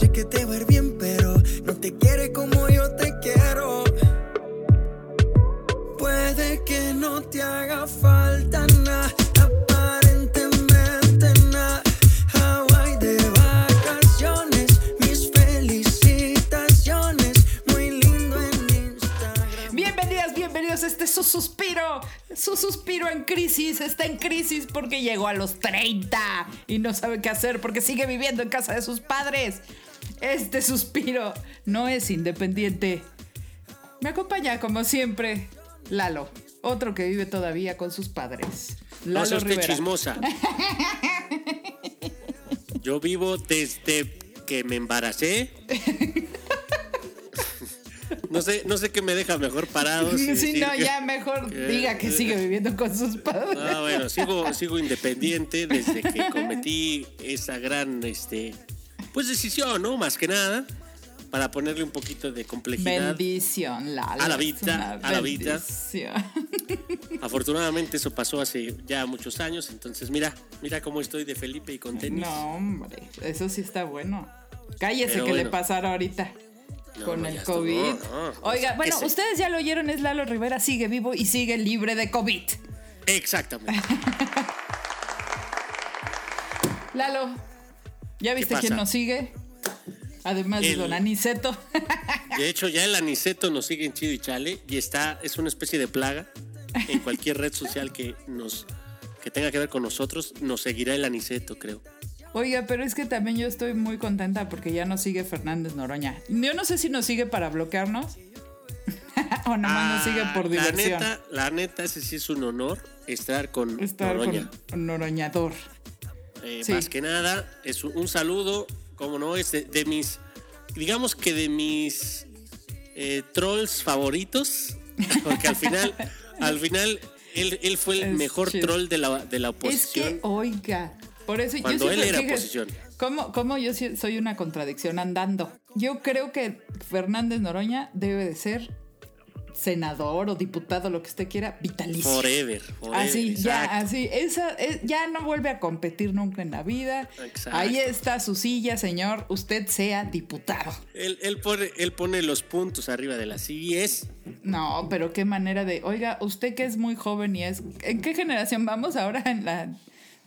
sé que te va a ir bien, llegó a los 30 y no sabe qué hacer porque sigue viviendo en casa de sus padres. Este suspiro no es independiente. Me acompaña, como siempre, Lalo. Otro que vive todavía con sus padres. No Lalo usted Rivera. chismosa. Yo vivo desde que me embaracé. No sé, no sé qué me deja mejor parado. si Sí, no, que- ya mejor que- diga que sigue viviendo con sus padres. Ah, bueno, sigo, sigo independiente desde que cometí esa gran, este, pues decisión, ¿no? Más que nada, para ponerle un poquito de complejidad. Bendición, Lalo. A la vida, a la vida. Afortunadamente eso pasó hace ya muchos años, entonces mira, mira cómo estoy de Felipe y con tenis. No, hombre, eso sí está bueno. Cállese Pero que le pasara ahorita No, con no, el estuvo, COVID. no, Oiga, bueno, ese- ustedes ya lo oyeron, es Lalo Rivera, sigue vivo y sigue libre de COVID. Exactamente. Lalo, ¿ya viste quién nos sigue? Además de El- Don Aniceto. De hecho, ya el aniceto nos sigue en chido y chale y está, es una especie de plaga. En cualquier red social que nos que tenga que ver con nosotros, nos seguirá el aniceto, creo. Oiga, pero es que también yo estoy muy contenta porque ya nos sigue Fernández Noroña. Yo no sé si nos sigue para bloquearnos o nada nos sigue por Ah, la diversión. neta, la neta, ese sí es un honor estar con Estar Noroña. con Noroñador. Eh, sí. Más que nada, es un, un saludo, como no, es de, de mis, digamos que de mis eh, trolls favoritos, porque al final, al final, él, él fue el Es mejor troll de la, de la Es oposición. que, oiga, por eso Cuando yo él era dije, oposición. ¿cómo, cómo yo soy una contradicción andando? Yo creo que Fernández Noroña debe de ser senador o diputado, lo que usted quiera, vitalicio. Forever, forever, Así, ya, así. Esa, es- ya no vuelve a competir nunca en la vida. Exacto. Ahí está su silla, señor. Usted sea diputado. Él, él pone, él pone los puntos arriba de las IES. No, pero qué manera de. Oiga, usted que es muy joven y es. ¿En qué generación vamos ahora en la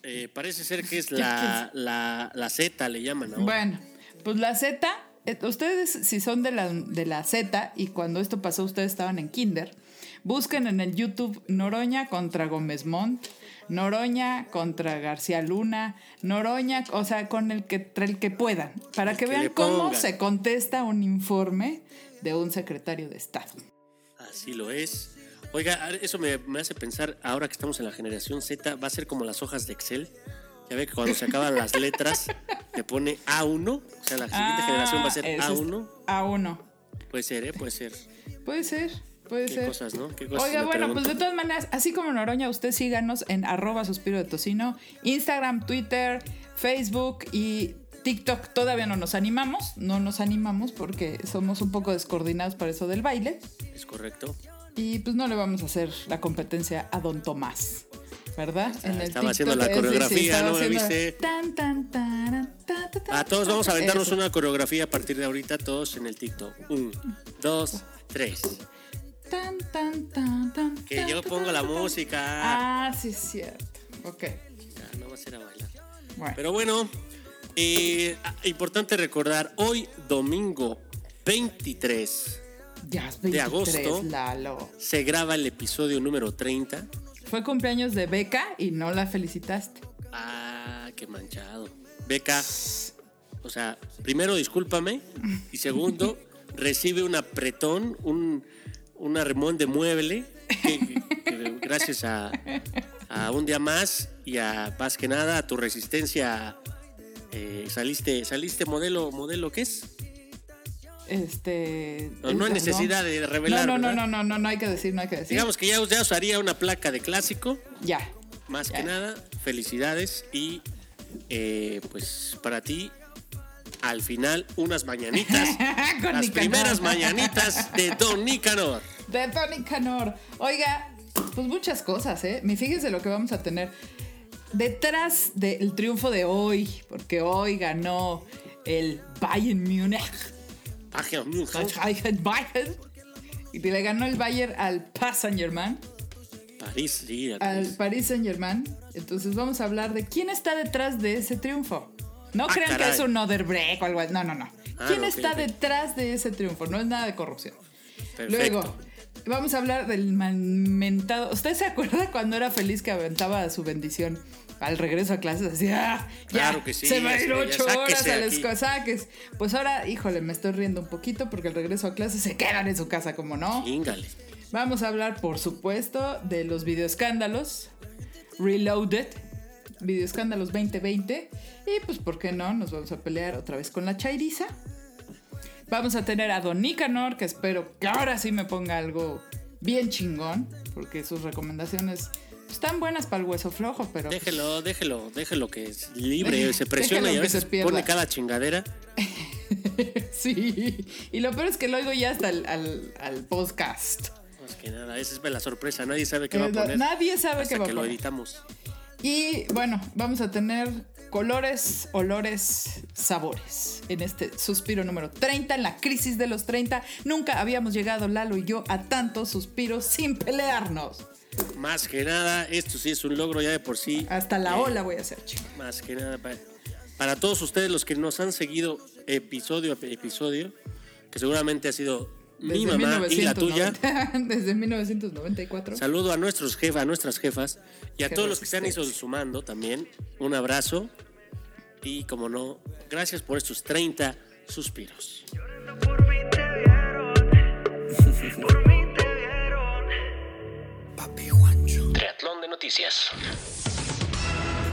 Eh, parece ser que es la, la, la Z, le llaman ahora. Bueno, pues la Z, eh, ustedes si son de la, de la Z y cuando esto pasó ustedes estaban en Kinder, busquen en el YouTube Noroña contra Gómez Montt, Noroña contra García Luna, Noroña, o sea, con el que, el que puedan, para El que que vean cómo se contesta un informe de un secretario de Estado. Así lo es. Oiga, eso me, me hace pensar, ahora que estamos en la generación Z, va a ser como las hojas de Excel. Ya ve que cuando se acaban las letras, le pone A1. O sea, la siguiente Ah, generación va a ser ese es A1. A1. Puede ser, ¿eh? Puede ser. Puede ser, puede Qué ser. cosas, ¿no? Qué cosas Oiga, bueno, pregunto. pues de todas maneras, así como Noroña, usted síganos en arroba suspiro de tocino, Instagram, Twitter, Facebook y TikTok. Todavía no nos animamos, no nos animamos porque somos un poco descoordinados para eso del baile. Es correcto. Y pues no le vamos a hacer la competencia a Don Tomás. ¿Verdad? estaba haciendo la eh, sí, sí, coreografía, estaba ¿no? ¿Me haciendo viste? tan, tan, A todos vamos a ta. aventarnos Eso. una coreografía a partir de ahorita, todos en el TikTok. Un, dos, tres. Tan, tan, tan, tan, Que yo pongo la música. Ah, sí, es cierto. Ok. Ya, no va a ser a bailar. Bueno. Pero bueno, eh, ah, importante recordar, hoy domingo 23 Ya de 23, agosto. Lalo. se graba el episodio número 30. Fue cumpleaños de Beca y no la felicitaste. Ah, qué manchado. Beca, o sea, primero discúlpame y segundo, recibe un apretón, un, un arrimón de mueble que- que- que gracias a, a un día más y a más que nada a tu resistencia eh, saliste saliste modelo modelo qué es Este. No, no hay necesidad de revelar, No, no, no, no, no, no, no hay que decir, no hay que decir. digamos que ya, ya usaría una placa de clásico Ya. más que nada felicidades y eh, pues para ti al final unas mañanitas Con las Nicanor. primeras mañanitas de Don Nicanor De Tony Canor. Oiga, pues muchas cosas, ¿eh? Me fíjese lo que vamos a tener. Detrás del triunfo de hoy, porque hoy ganó el Bayern Múnich. Bayern. Y le ganó el Bayern al Paris Saint Germain. París, sí. Al Paris Saint Germain. Entonces vamos a hablar de quién está detrás de ese triunfo. No Ah, crean que es un other break o algo así. No, no, no. Ah, ¿Quién está detrás de ese triunfo? No es nada de corrupción. Perfecto. Luego, vamos a hablar del mentado. ¿Usted se acuerda cuando era feliz que aventaba su bendición al regreso a clases? Así, ¡ah! Ya, Claro que sí, Se va a ir ya ocho horas a los saques. Pues ahora, híjole, me estoy riendo un poquito porque el regreso a clases se quedan en su casa, como no. Chingale. Vamos a hablar, por supuesto, de los videoescándalos. Reloaded. Videoescándalos 2020. Y pues, ¿por qué no? Nos vamos a pelear otra vez con la Chairiza. Vamos a tener a Don Nicanor, que espero que ahora sí me ponga algo bien chingón. Porque sus recomendaciones están buenas para el hueso flojo, pero. pues, Déjelo, déjelo, déjelo que es libre, se presiona y a veces pone cada chingadera. sí. Y lo peor es que lo oigo ya hasta el al, al podcast. Más que nada, esa es la sorpresa, nadie sabe qué va a poner. nadie sabe qué va a que lo poner. editamos. Y bueno, vamos a tener colores, olores, sabores en este suspiro número 30, en la crisis de los 30. Nunca habíamos llegado, Lalo y yo, a tantos suspiros sin pelearnos. Más que nada, esto sí es un logro ya de por sí. Hasta la Eh, ola voy a hacer, chico. Más que nada, para, para todos ustedes los que nos han seguido episodio a episodio, que seguramente ha sido mi mamá y la tuya. 1990 Desde 1994. Saludo a nuestros jefas, a nuestras jefas y a Qué todos los que se han ido sumando también. Un abrazo y como no, gracias por estos 30 suspiros. De noticias.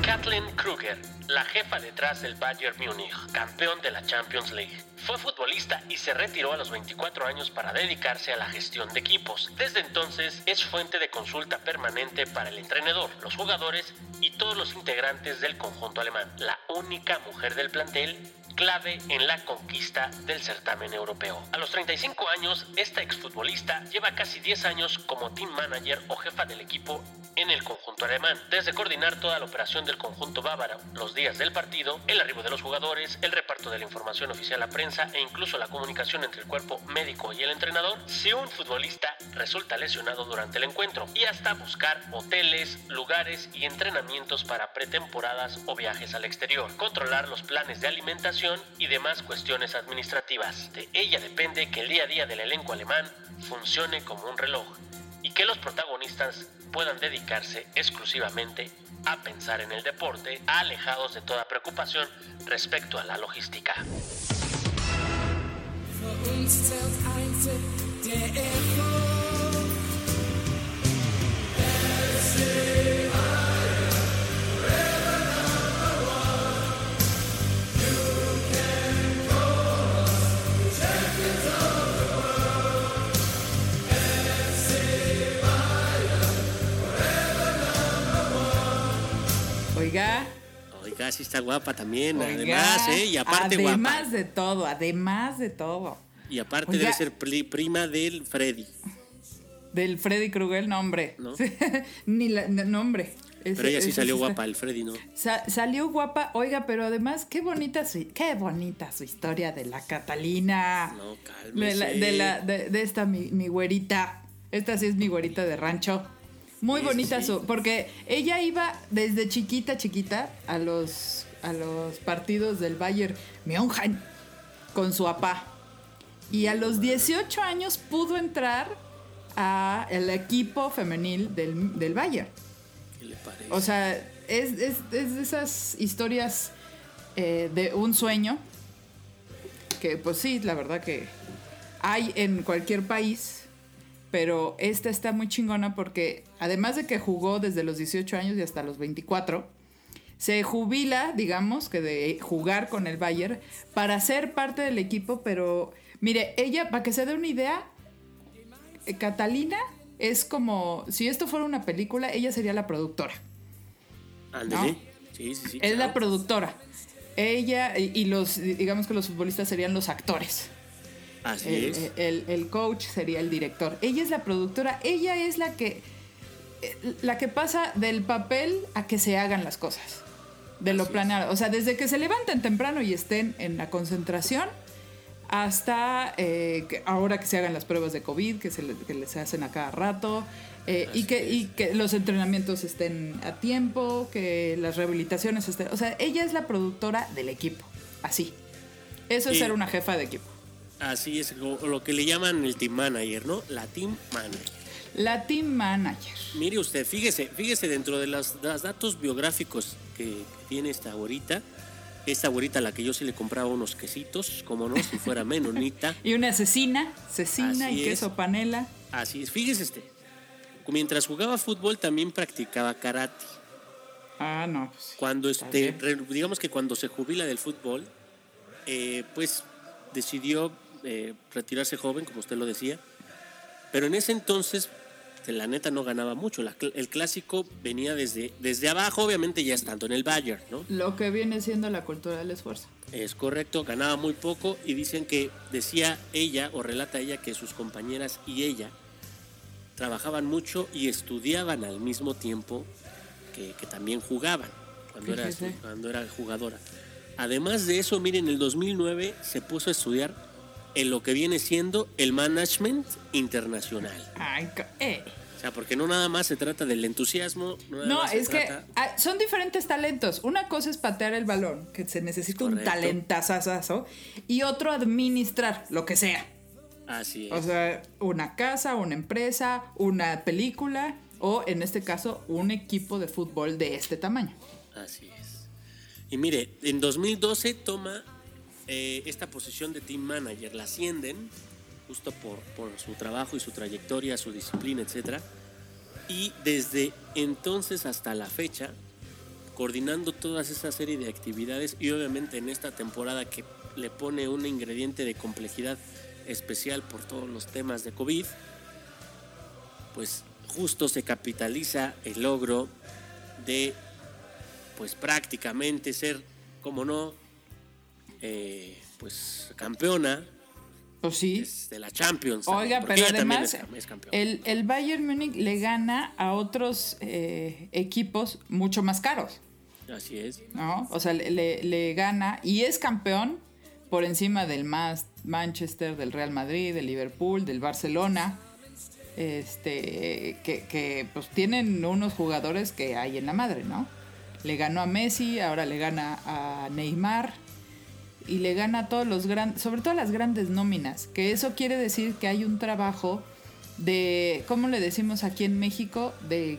Kathleen Kruger, la jefa detrás del Bayern Múnich, campeón de la Champions League. Fue futbolista y se retiró a los 24 años para dedicarse a la gestión de equipos. Desde entonces es fuente de consulta permanente para el entrenador, los jugadores y todos los integrantes del conjunto alemán. La única mujer del plantel clave en la conquista del certamen europeo. A los 35 años, esta exfutbolista lleva casi 10 años como team manager o jefa del equipo en el conjunto alemán, desde coordinar toda la operación del conjunto bávaro, los días del partido, el arribo de los jugadores, el reparto de la información oficial a prensa e incluso la comunicación entre el cuerpo médico y el entrenador, si un futbolista resulta lesionado durante el encuentro, y hasta buscar hoteles, lugares y entrenamientos para pretemporadas o viajes al exterior, controlar los planes de alimentación y demás cuestiones administrativas. De ella depende que el día a día del elenco alemán funcione como un reloj y que los protagonistas puedan dedicarse exclusivamente a pensar en el deporte, alejados de toda preocupación respecto a la logística. Oiga, Sí está guapa también, oiga. además, ¿eh? Y aparte además guapa. de todo, además de todo. Y aparte Oiga. debe ser pri- prima del Freddy. Del Freddy Krueger, no, hombre. ¿No? Ni la, no, hombre. Ese- Pero ella sí salió está- guapa, el Freddy no. Sa- salió guapa, oiga, pero además, qué bonita su, qué bonita su historia de la Catalina. No, de, la, cálmese. de, la- de- de esta mi, mi güerita. Esta sí es mi güerita de rancho. Muy bonita su. Porque ella iba desde chiquita, chiquita, a los, a los partidos del Bayern München con su papá. Y a los 18 años pudo entrar a el equipo femenil del, del Bayern. ¿Qué le parece? O sea, es, es- es de esas historias eh, de un sueño que pues sí, la verdad que hay en cualquier país, pero esta está muy chingona porque además de que jugó desde los 18 años y hasta los 24, se jubila, digamos, que de jugar con el Bayern para ser parte del equipo, pero mire, ella, para que se dé una idea, eh, Catalina es como, si esto fuera una película, ella sería la productora. Sí, sí, sí. Es la productora. Ella y, y los, digamos que los futbolistas serían los actores. Así El, es. el- el coach sería el director. Ella es la productora. Ella es la que, eh, la que pasa del papel a que se hagan las cosas. de lo Así es. planeado. O sea, desde que se levanten temprano y estén en la concentración hasta eh, que ahora que se hagan las pruebas de COVID, que se, le- que les hacen a cada rato, eh, y, que, es. y que los entrenamientos estén a tiempo, que las rehabilitaciones estén... O sea, ella es la productora del equipo, así. Eso es ser una jefa de equipo. Así es, lo, lo que le llaman el team manager, ¿no? La team manager. La team manager. Mire usted, fíjese, fíjese dentro de los datos biográficos que tiene esta güerita, esta güerita a la que yo sí le compraba unos quesitos, como no, si fuera menonita. Y una asesina, cecina Así y es. queso panela. Así es, fíjese este. Mientras jugaba fútbol también practicaba karate. Ah, no. pues sí. Cuando este, re- digamos que cuando se jubila del fútbol, eh, pues decidió eh, retirarse joven, como usted lo decía. Pero en ese entonces, la neta no ganaba mucho. La el clásico venía desde, desde abajo, obviamente ya estando en el Bayern, ¿no? Lo que viene siendo la cultura del esfuerzo. Es correcto, ganaba muy poco y dicen que decía ella o relata ella que sus compañeras y ella trabajaban mucho y estudiaban al mismo tiempo que, que también jugaban cuando era, cuando era jugadora. Además de eso, miren, en el 2009 se puso a estudiar en lo que viene siendo el management internacional. Ay, eh. O sea, porque no nada más se trata del entusiasmo. No, nada No, más se es que trata- ah, son diferentes talentos. Una cosa es patear el balón, que se necesita un talentazazazo, y otro administrar, lo que sea. Así es. O sea, una casa, una empresa, una película, o en este caso, un equipo de fútbol de este tamaño. Así es. Y mire, en 2012 toma eh, esta posición de team manager, la ascienden justo por, su trabajo y su trayectoria, su disciplina, etc. Y desde entonces hasta la fecha, coordinando toda esa serie de actividades y obviamente en esta temporada que le pone un ingrediente de complejidad especial por todos los temas de COVID, pues justo se capitaliza el logro de pues prácticamente ser, como no, eh, pues campeona Pues sí. de la Champions. Oiga, pero además, es es el, el Bayern Múnich le gana a otros eh, equipos mucho más caros. Así es. ¿no? O sea, le, le- le gana y es campeón por encima del más Manchester, del Real Madrid, del Liverpool, del Barcelona. Este, que, que, pues tienen unos jugadores que hay en la madre, ¿no? Le ganó a Messi, ahora le gana a Neymar y le gana a todos los grandes, sobre todo a las grandes nóminas, que eso quiere decir que hay un trabajo de, ¿cómo le decimos aquí en México? De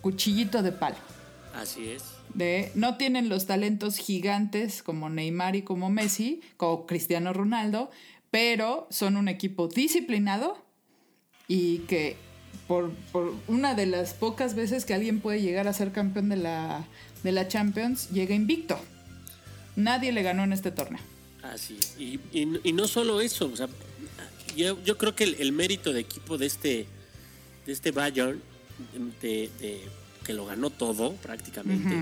cuchillito de palo Así es. de no tienen los talentos gigantes como Neymar y como Messi, como Cristiano Ronaldo, pero son un equipo disciplinado y que por, por una de las pocas veces que alguien puede llegar a ser campeón de la, de la Champions, llega invicto. Nadie le ganó en este torneo. Así es. Y, y- y no solo eso, o sea, yo, yo creo que el, el mérito de equipo de este, de este Bayern, de, de- que lo ganó todo prácticamente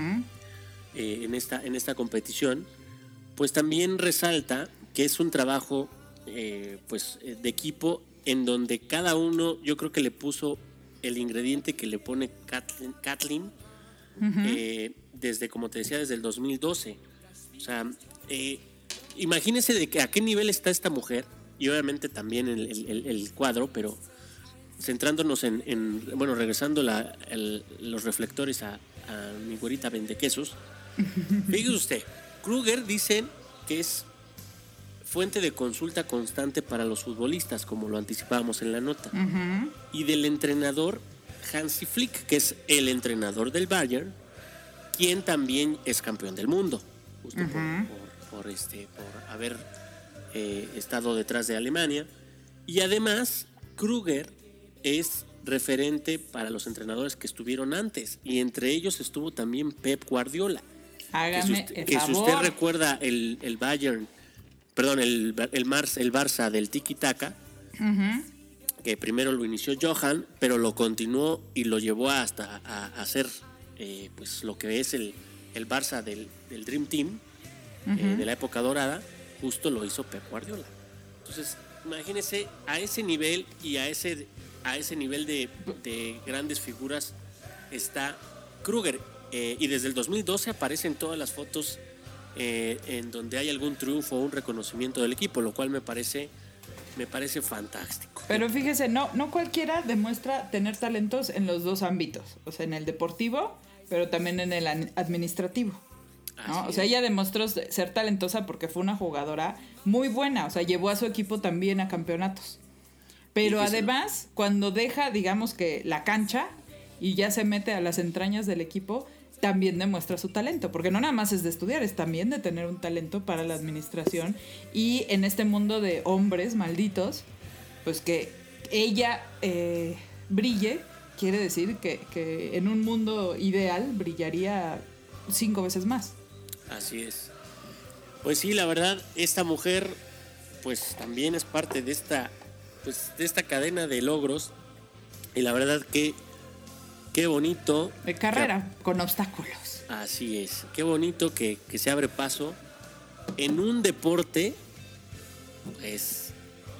eh, en, esta, en esta competición, pues también resalta que es un trabajo eh, pues, de equipo en donde cada uno yo creo que le puso el ingrediente que le pone Kathleen, Kathleen, eh, desde, como te decía, desde el 2012. O sea, eh, imagínese de que a qué nivel está esta mujer, y obviamente también el, el- cuadro, pero centrándonos en, en- bueno, regresando la- el- los reflectores a, a mi güerita quesos. Fíjese usted, Kruger dice que es fuente de consulta constante para los futbolistas, como lo anticipábamos en la nota, y del entrenador Hansi Flick, que es el entrenador del Bayern, quien también es campeón del mundo, justo por, por- por este, por haber eh, estado detrás de Alemania. Y además, Kruger es referente para los entrenadores que estuvieron antes, y entre ellos estuvo también Pep Guardiola. Que si Hágame usted, que si usted recuerda el, el Bayern, perdón, el, el, Mars, el Barça del Tiki Taka, que primero lo inició Johan, pero lo continuó y lo llevó hasta a, a hacer eh, pues lo que es el, el Barça del, del Dream Team eh, de la época dorada, justo lo hizo Pep Guardiola. Entonces, imagínese a ese nivel y a ese, a ese nivel de, de grandes figuras está Kruger. Eh, y desde el 2012 aparecen todas las fotos eh, en donde hay algún triunfo o un reconocimiento del equipo, lo cual me parece, me parece fantástico. Pero fíjese, no, no cualquiera demuestra tener talentos en los dos ámbitos, o sea, en el deportivo, pero también en el administrativo. ¿no? O sea, ella demostró ser talentosa porque fue una jugadora muy buena, o sea, llevó a su equipo también a campeonatos. Pero además, cuando deja, digamos que la cancha y ya se mete a las entrañas del equipo, también demuestra su talento, porque no nada más es de estudiar, es también de tener un talento para la administración y en este mundo de hombres malditos, pues que ella eh, brille, quiere decir que, que en un mundo ideal brillaría cinco veces más. Así es. Pues sí, la verdad, esta mujer, pues también es parte de esta, pues, de esta cadena de logros. Y la verdad que qué bonito. De carrera, con obstáculos. Así es. Qué bonito que, que se abre paso en un deporte, pues,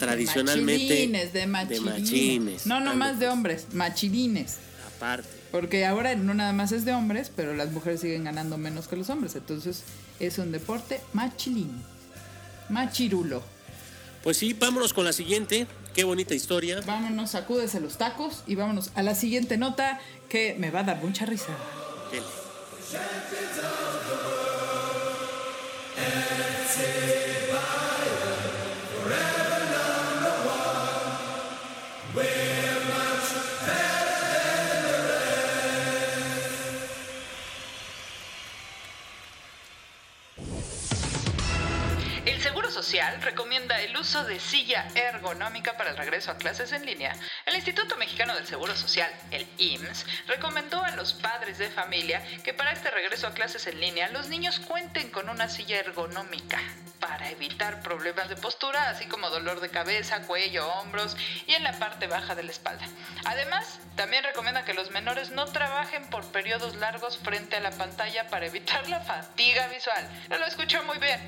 tradicionalmente. Machilines, de machilines. machines. No, no más de hombres, machilines. Aparte. Porque ahora no nada más es de hombres, pero las mujeres siguen ganando menos que los hombres. Entonces es un deporte machilín. Machirulo. Pues sí, vámonos con la siguiente. Qué bonita historia. Vámonos, sacúdese los tacos y vámonos a la siguiente nota que me va a dar mucha risa. Dele. Social recomienda el uso de silla ergonómica para el regreso a clases en línea. El Instituto Mexicano del Seguro Social, el IMSS, recomendó a los padres de familia que para este regreso a clases en línea los niños cuenten con una silla ergonómica para evitar problemas de postura, así como dolor de cabeza, cuello, hombros y en la parte baja de la espalda. Además, también recomienda que los menores no trabajen por periodos largos frente a la pantalla para evitar la fatiga visual. Lo escuchó muy bien.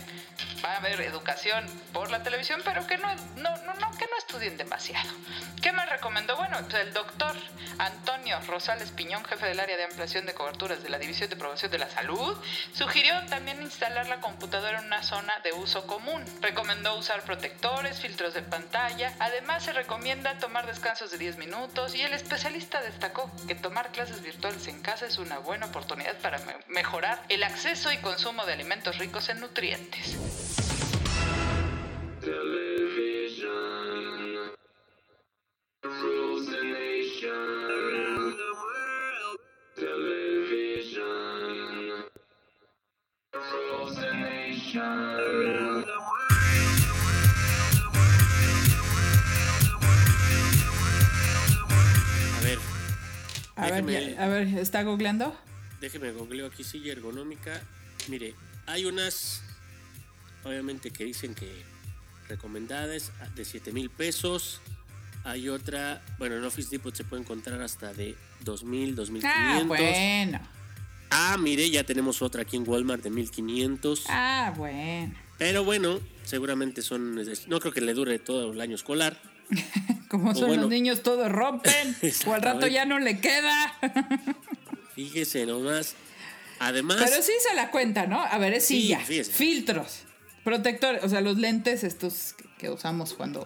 Va a haber educación por la televisión, pero que no, no, no, no, que no estudien demasiado. ¿Qué más recomendó? Bueno, pues el doctor Antonio Rosales Piñón, jefe del área de ampliación de coberturas de la División de Promoción de la Salud, sugirió también instalar la computadora en una zona de uso común. Recomendó usar protectores, filtros de pantalla. Además, se recomienda tomar descansos de 10 minutos y el especialista destacó que tomar clases virtuales en casa es una buena oportunidad para me- mejorar el acceso y consumo de alimentos ricos en nutrientes. Television. A ver, A ver, Déjeme- a ver, ¿está googleando? déjeme googleo aquí silla ergonómica. Mire, hay unas, obviamente que dicen que recomendadas de 7 mil pesos. Hay otra, bueno, en Office Depot se puede encontrar hasta de 2.000, 2.500. Ah, bueno. Ah, mire, ya tenemos otra aquí en Walmart de 1.500. Ah, bueno. Pero bueno, seguramente son, no creo que le dure todo el año escolar. Como son bueno. los niños, todos rompen. o al rato ya no le queda. Fíjese nomás. Además, Pero sí se la cuenta, ¿no? A ver, es Sí, silla. fíjese. Filtros. Protectores. O sea, los lentes estos que, usamos cuando...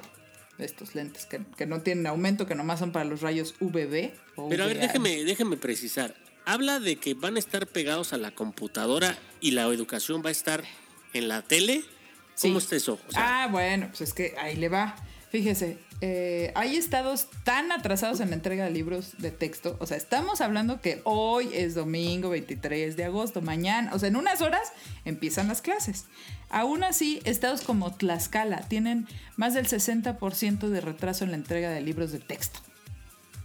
Estos lentes que, que no tienen aumento, que nomás son para los rayos UVB. o pero a ver, déjeme, déjeme precisar. Habla de que van a estar pegados a la computadora y la educación va a estar en la tele. ¿Cómo Sí. está eso? O sea, ah, bueno, pues es que ahí le va. Fíjese, eh, hay estados tan atrasados en la entrega de libros de texto. O sea, estamos hablando que hoy es domingo 23 de agosto, mañana, o sea, en unas horas empiezan las clases. Aún así, estados como Tlaxcala tienen más del 60% de retraso en la entrega de libros de texto.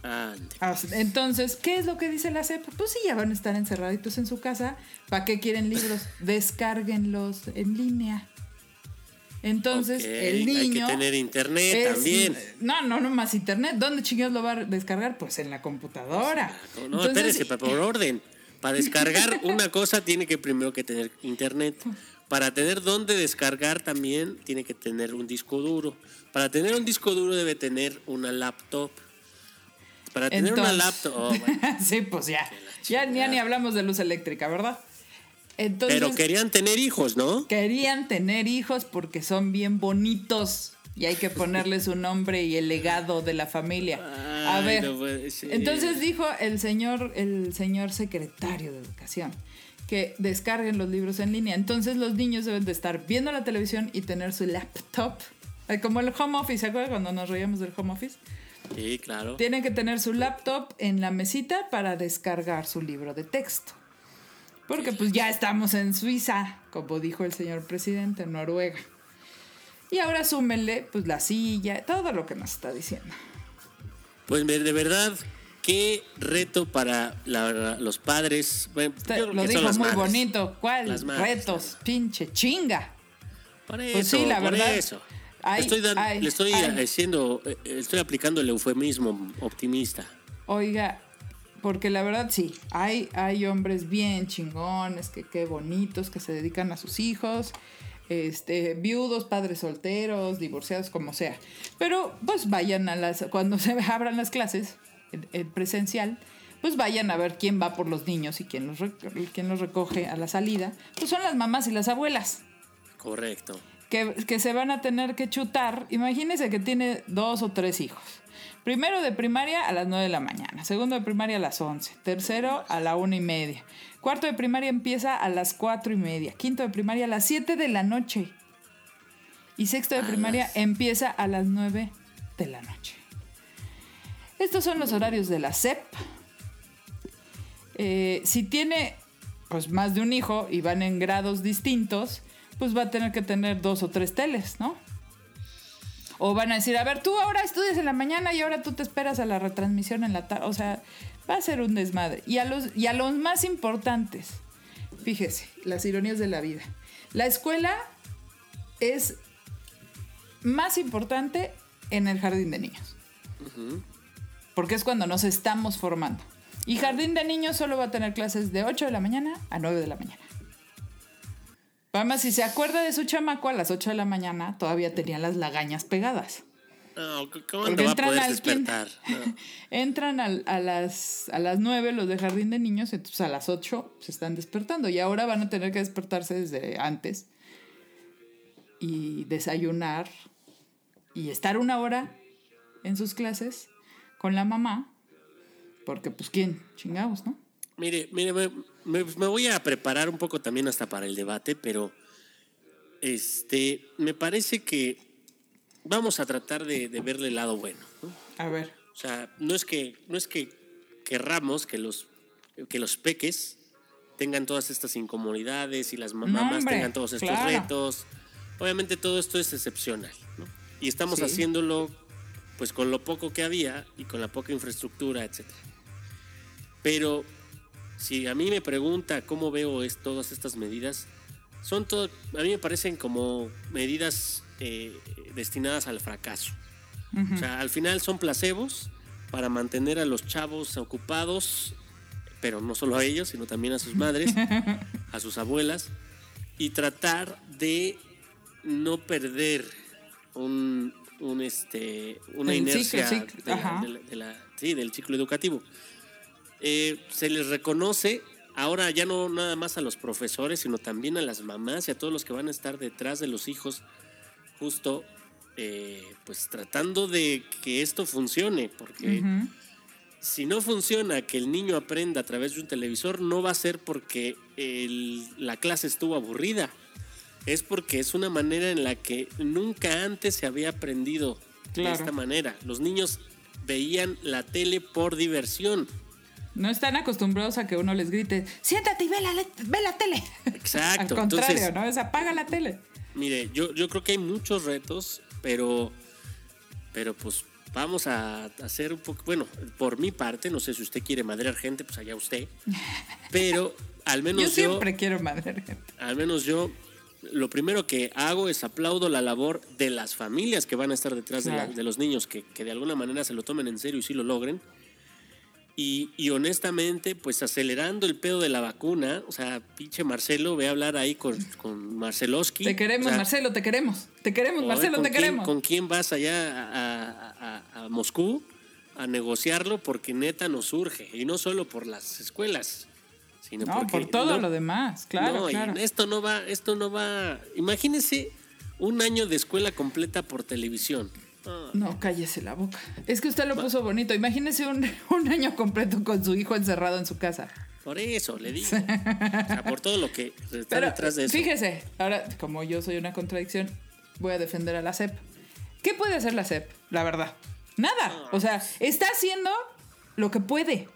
Ande. Ah, Entonces, ¿qué es lo que dice la CEP? Pues sí, ya van a estar encerraditos en su casa. ¿Para qué quieren libros? Descárguenlos en línea. Entonces, el niño. Hay que tener internet es- también. No, no, no más internet. ¿Dónde chingados lo va a descargar? Pues en la computadora. No, no, Entonces, espérese, por orden. Para descargar una cosa tiene que primero que tener internet. Para tener dónde descargar también tiene que tener un disco duro. Para tener un disco duro debe tener una laptop. Para tener una Entonces- laptop, oh, bueno, sí, pues ya. Ya, ya ni hablamos de luz eléctrica, ¿verdad? Entonces, Pero querían tener hijos, ¿no? querían tener hijos porque son bien bonitos y hay que ponerles un nombre y el legado de la familia. A Ay, ver, no puede ser. entonces dijo el señor, el señor secretario de Educación que descarguen los libros en línea. Entonces los niños deben de estar viendo la televisión y tener su laptop. eh, Como el home office, ¿se acuerdan cuando nos reíamos del home office? Sí, claro. Tienen que tener su laptop en la mesita para descargar su libro de texto. Porque pues ya estamos en Suiza, como dijo el señor presidente, en Noruega. Y ahora súmenle pues la silla, todo lo que nos está diciendo. Pues de verdad, qué reto para la- los padres. Bueno, Usted yo creo lo que son dijo las muy madres. bonito. ¿Cuál? Las madres, Retos, pinche chinga. Por eso, Pues sí, la por verdad. eso. Ay, estoy dan- ay, le estoy ay. haciendo, eh, estoy aplicando el eufemismo optimista. Oiga, porque la verdad sí, hay, hay hombres bien chingones, que qué bonitos, que se dedican a sus hijos, este, viudos, padres solteros, divorciados, como sea. Pero pues vayan a las, cuando se abran las clases en, en presencial, pues vayan a ver quién va por los niños y quién los, quién los recoge a la salida. Pues son las mamás y las abuelas Correcto. Que, que se van a tener que chutar. Imagínense que tiene dos o tres hijos. Primero de primaria a las 9 de la mañana, segundo de primaria a las 11, tercero a la una y media, cuarto de primaria empieza a las cuatro y media, quinto de primaria a las 7 de la noche y sexto de primaria empieza a las 9 de la noche. Estos son los horarios de la SEP. Eh, si tiene pues más de un hijo y van en grados distintos, pues va a tener que tener dos o tres teles, ¿no? O van a decir, a ver, tú ahora estudias en la mañana y ahora tú te esperas a la retransmisión en la tarde. O sea, va a ser un desmadre. Y a los, y a los más importantes, fíjese, las ironías de la vida. La escuela es más importante en el jardín de niños. Porque es cuando nos estamos formando. Y jardín de niños solo va a tener clases de 8 de la mañana a 9 de la mañana. Además, si se acuerda de su chamaco a las 8 de la mañana, todavía tenía las lagañas pegadas. No, Porque ¿cuándo va a entran poder al despertar? No. Entran al- a, las, a las 9 los de jardín de niños, entonces a las 8 se están despertando. Y ahora van a tener que despertarse desde antes y desayunar y estar una hora en sus clases con la mamá. Porque, pues, ¿quién? Chingados, ¿no? Mire, mire, me, voy a preparar un poco también hasta para el debate, pero este, me parece que vamos a tratar de, de verle el lado bueno. ¿no? A ver. O sea, no es que, no es que querramos que los, que los peques tengan todas estas incomodidades y las No, mamás hombre, tengan todos estos claro. retos. Obviamente todo esto es excepcional, ¿no? Y estamos Sí. haciéndolo pues con lo poco que había y con la poca infraestructura, etcétera. Pero si a mí me pregunta cómo veo es, todas estas medidas, son todo, a mí me parecen como medidas eh, destinadas al fracaso. O sea, al final son placebos para mantener a los chavos ocupados, pero no solo a ellos, sino también a sus madres, a sus abuelas, y tratar de no perder un, un, este, una El inercia ciclo, de la- ajá. de la- de la- sí, del ciclo educativo. Eh, se les reconoce ahora ya no nada más a los profesores, sino también a las mamás y a todos los que van a estar detrás de los hijos, justo eh, pues tratando de que esto funcione, porque si no funciona que el niño aprenda a través de un televisor, no va a ser porque el- la clase estuvo aburrida, es porque es una manera en la que nunca antes se había aprendido Claro. de esta manera. Los niños veían la tele por diversión. No están acostumbrados a que uno les grite, siéntate y ve la, ve la tele. Exacto. Al contrario, Entonces, ¿no? Es apaga la tele. Mire, yo, yo creo que hay muchos retos, pero, pero pues vamos a hacer un poco, bueno, por mi parte, no sé si usted quiere madrear gente, pues allá usted, pero al menos Yo yo, siempre quiero madre gente. al menos yo, lo primero que hago es aplaudo la labor de las familias que van a estar detrás de, la- Claro. de los niños, que, que de alguna manera se lo tomen en serio y sí lo logren. Y, y honestamente, pues acelerando el pedo de la vacuna, o sea, pinche Marcelo, ve a hablar ahí con, con Marceloski. Te queremos, o sea, Marcelo, te queremos. Te queremos, Marcelo, te quién- queremos. ¿Con quién vas allá a, a- a- Moscú? a negociarlo porque neta nos surge. Y no solo por las escuelas, sino No, porque... por todo no- lo demás, claro, no, y claro. esto no va, esto no va... Imagínense un año de escuela completa por televisión. Ah, No, cállese la boca. Es que usted lo puso bonito. Imagínese un, un año completo con su hijo encerrado en su casa. por eso, le digo. O sea, por todo lo que está Pero detrás de eso. fíjese, ahora como yo soy una contradicción, voy a defender a la SEP. ¿Qué puede hacer la SEP? La verdad. Nada. O sea, está haciendo lo que puede.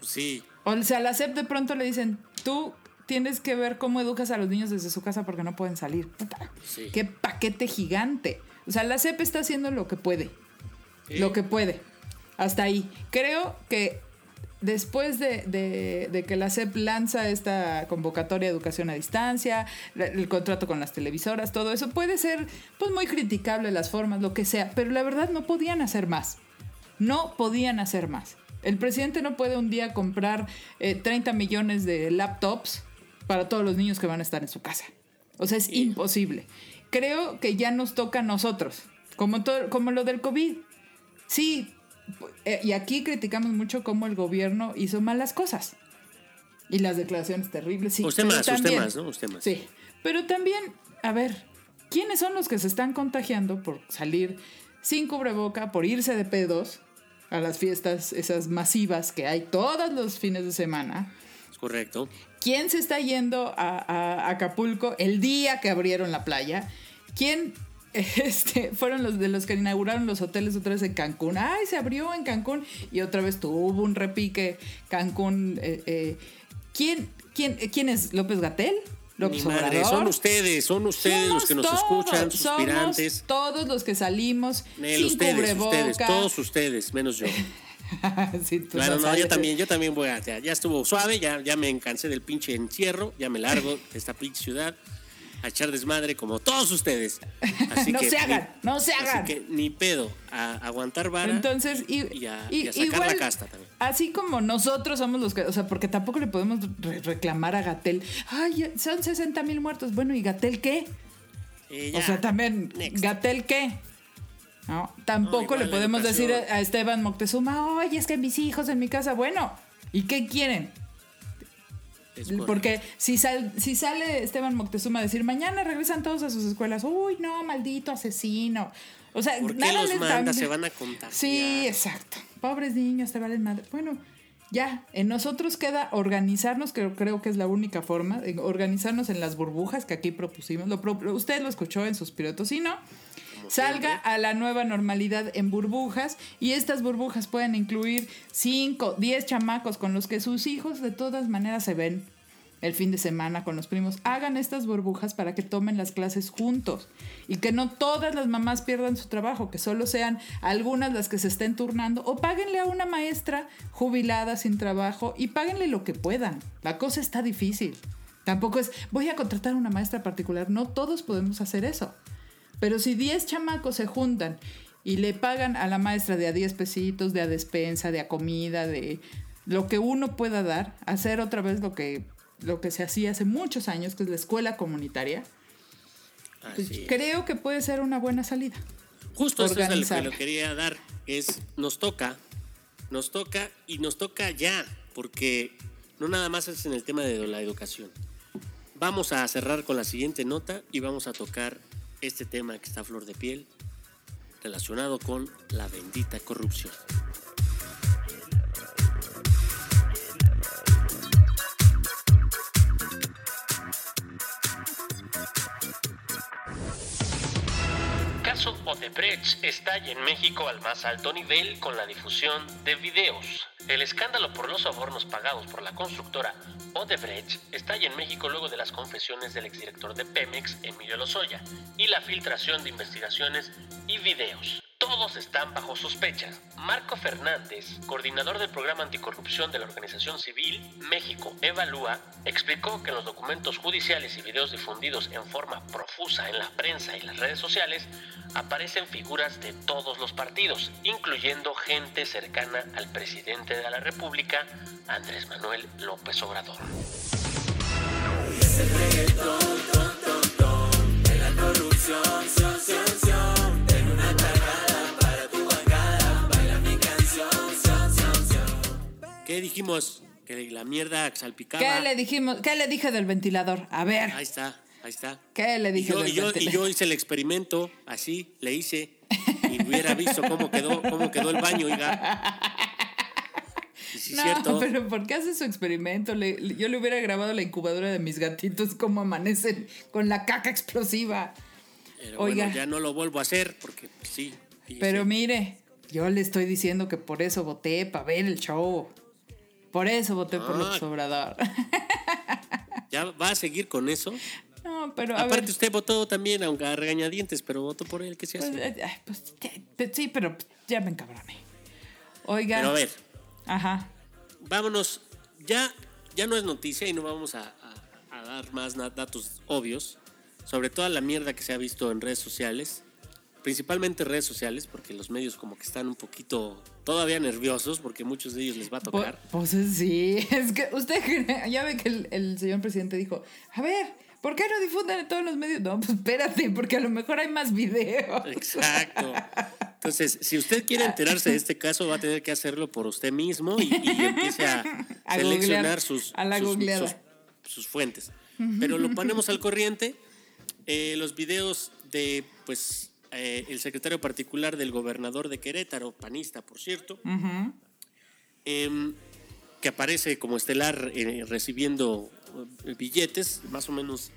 Sí, O sea, a la SEP de pronto le dicen, tú tienes que ver cómo educas a los niños desde su casa porque no pueden salir. Puta, Sí. Qué paquete gigante. O sea, la SEP está haciendo lo que puede. Sí. Lo que puede. Hasta ahí. Creo que después de, de- de que la SEP lanza esta convocatoria de educación a distancia, el contrato con las televisoras, todo eso, puede ser pues muy criticable las formas, lo que sea, pero la verdad no podían hacer más. No podían hacer más. El presidente no puede un día comprar eh, 30 millones de laptops para todos los niños que van a estar en su casa. O sea, es imposible. Creo que ya nos toca a nosotros, como, todo, como lo del COVID. Sí, eh, y aquí criticamos mucho cómo el gobierno hizo malas cosas. Y las declaraciones terribles, sí. Usted más, usted más, ¿no? Usted más. Sí, pero también, a ver, ¿quiénes son los que se están contagiando por salir sin cubreboca, por irse de pedos a las fiestas esas masivas que hay todos los fines de semana? Correcto. ¿Quién se está yendo a, a Acapulco el día que abrieron la playa? ¿Quién este, fueron los de los que inauguraron los hoteles otra vez en Cancún? ¡Ay, se abrió en Cancún! Y otra vez tuvo un repique Cancún. eh, eh. ¿quién, quién, ¿Quién es? ¿López Gatel? Mi ¿López madre, Obrador? son ustedes, son ustedes los Somos que nos todos, escuchan, somos suspirantes. todos los que salimos Nel, sin ustedes, ustedes, todos ustedes, menos yo. Sí, tú Claro, no, yo también, yo también voy a. Ya, ya estuvo suave, ya, ya me cansé del pinche encierro, ya me largo de esta pinche ciudad a echar desmadre como todos ustedes. Así No que se ni- hagan, no se hagan. Así que ni pedo, a aguantar vara. Entonces, y, y a, y- y a sacar igual, la casta también. Así como nosotros somos los que, o sea, porque tampoco le podemos re- reclamar a Gatel, ay, son 60 mil muertos. Bueno, ¿y Gatel qué? Eh, O sea, también. ¿Gatel qué? ¿No? Tampoco le podemos decir a, Esteban Moctezuma, oye, es que mis hijos en mi casa, bueno, ¿y qué quieren? Porque si, sal- si sale Esteban Moctezuma a decir, mañana regresan todos a sus escuelas, uy, no, maldito asesino. O sea, ¿Por qué nada los manda? Se van a contagiar. Sí, exacto. Pobres niños, te valen madre. Bueno, ya, en nosotros queda organizarnos, que creo que es la única forma, de organizarnos en las burbujas que aquí propusimos. Lo usted lo escuchó en Suspiro Tocino. Salga a la nueva normalidad en burbujas y estas burbujas pueden incluir 5, 10 chamacos con los que sus hijos de todas maneras se ven el fin de semana con los primos. Hagan estas burbujas para que tomen las clases juntos y que no todas las mamás pierdan su trabajo, que solo sean algunas las que se estén turnando o páguenle a una maestra jubilada sin trabajo y páguenle lo que puedan. La cosa está difícil. Tampoco es, voy a contratar a una maestra particular. No todos podemos hacer eso. Pero si 10 chamacos se juntan y le pagan a la maestra de a 10 pesitos, de a despensa, de a comida, de lo que uno pueda dar, hacer otra vez lo que, lo que se hacía hace muchos años, que es la escuela comunitaria, pues es. creo que puede ser una buena salida. Justo esto es lo que lo quería dar. Es, nos toca, nos toca y nos toca ya, porque no nada más es en el tema de la educación. Vamos a cerrar con la siguiente nota y vamos a tocar este tema que está a flor de piel, relacionado con la bendita corrupción. Caso Odebrecht estalla en México al más alto nivel con la difusión de videos. El escándalo por los sobornos pagados por la constructora Odebrecht estalla en México luego de las confesiones del exdirector de Pemex, Emilio Lozoya, y la filtración de investigaciones y videos. Todos están bajo sospecha. Marco Fernández, coordinador del programa anticorrupción de la organización civil México Evalúa, explicó que los documentos judiciales y videos difundidos en forma profusa en la prensa y las redes sociales aparecen figuras de todos los partidos, incluyendo gente cercana al presidente de la República, Andrés Manuel López Obrador. Bancada, baila mi canción. Dijimos que la mierda salpicaba. ¿Qué le dijimos? ¿Qué le dije del ventilador? A ver, Ahí está, ahí está. ¿qué le Y dije yo, del y, yo, y ventilador? yo hice el experimento, así, le hice, y hubiera visto cómo quedó, cómo quedó el baño, oiga. Y sí, No, cierto. pero ¿por qué hace su experimento? Le- le- yo le hubiera grabado la incubadora de mis gatitos cómo amanecen con la caca explosiva. Pero Oiga. bueno, ya no lo vuelvo a hacer porque sí. sí, Pero sí. mire, yo le estoy diciendo que por eso voté para ver el show. Por eso voté por Ah. López Obrador. ¿Ya va a seguir con eso? no, pero a Aparte, ver. usted votó también, aunque a regañadientes, pero votó por él, ¿qué se pues, hace? eh, pues, te- sí, pero ya me encabroné. Oiga. Pero a ver, Ajá. vámonos. Ya, ya no es noticia y no vamos a, a- a dar más datos obvios sobre toda la mierda que se ha visto en redes sociales. Principalmente redes sociales, porque los medios como que están un poquito todavía nerviosos, porque muchos de ellos les va a tocar. Pues sí, es que usted cree- ya ve que el, el señor presidente dijo, a ver, ¿por qué no difunden en todos los medios? No, pues espérate, porque a lo mejor hay más videos. Exacto. Entonces, si usted quiere enterarse de este caso, va a tener que hacerlo por usted mismo y, y empiece a, A seleccionar googlear, sus, a la sus, googleada. sus- sus fuentes. Pero lo ponemos al corriente. Eh, los videos de, pues, eh, el secretario particular del gobernador de Querétaro, panista, por cierto, em, que aparece como estelar eh, recibiendo eh, billetes, más o menos,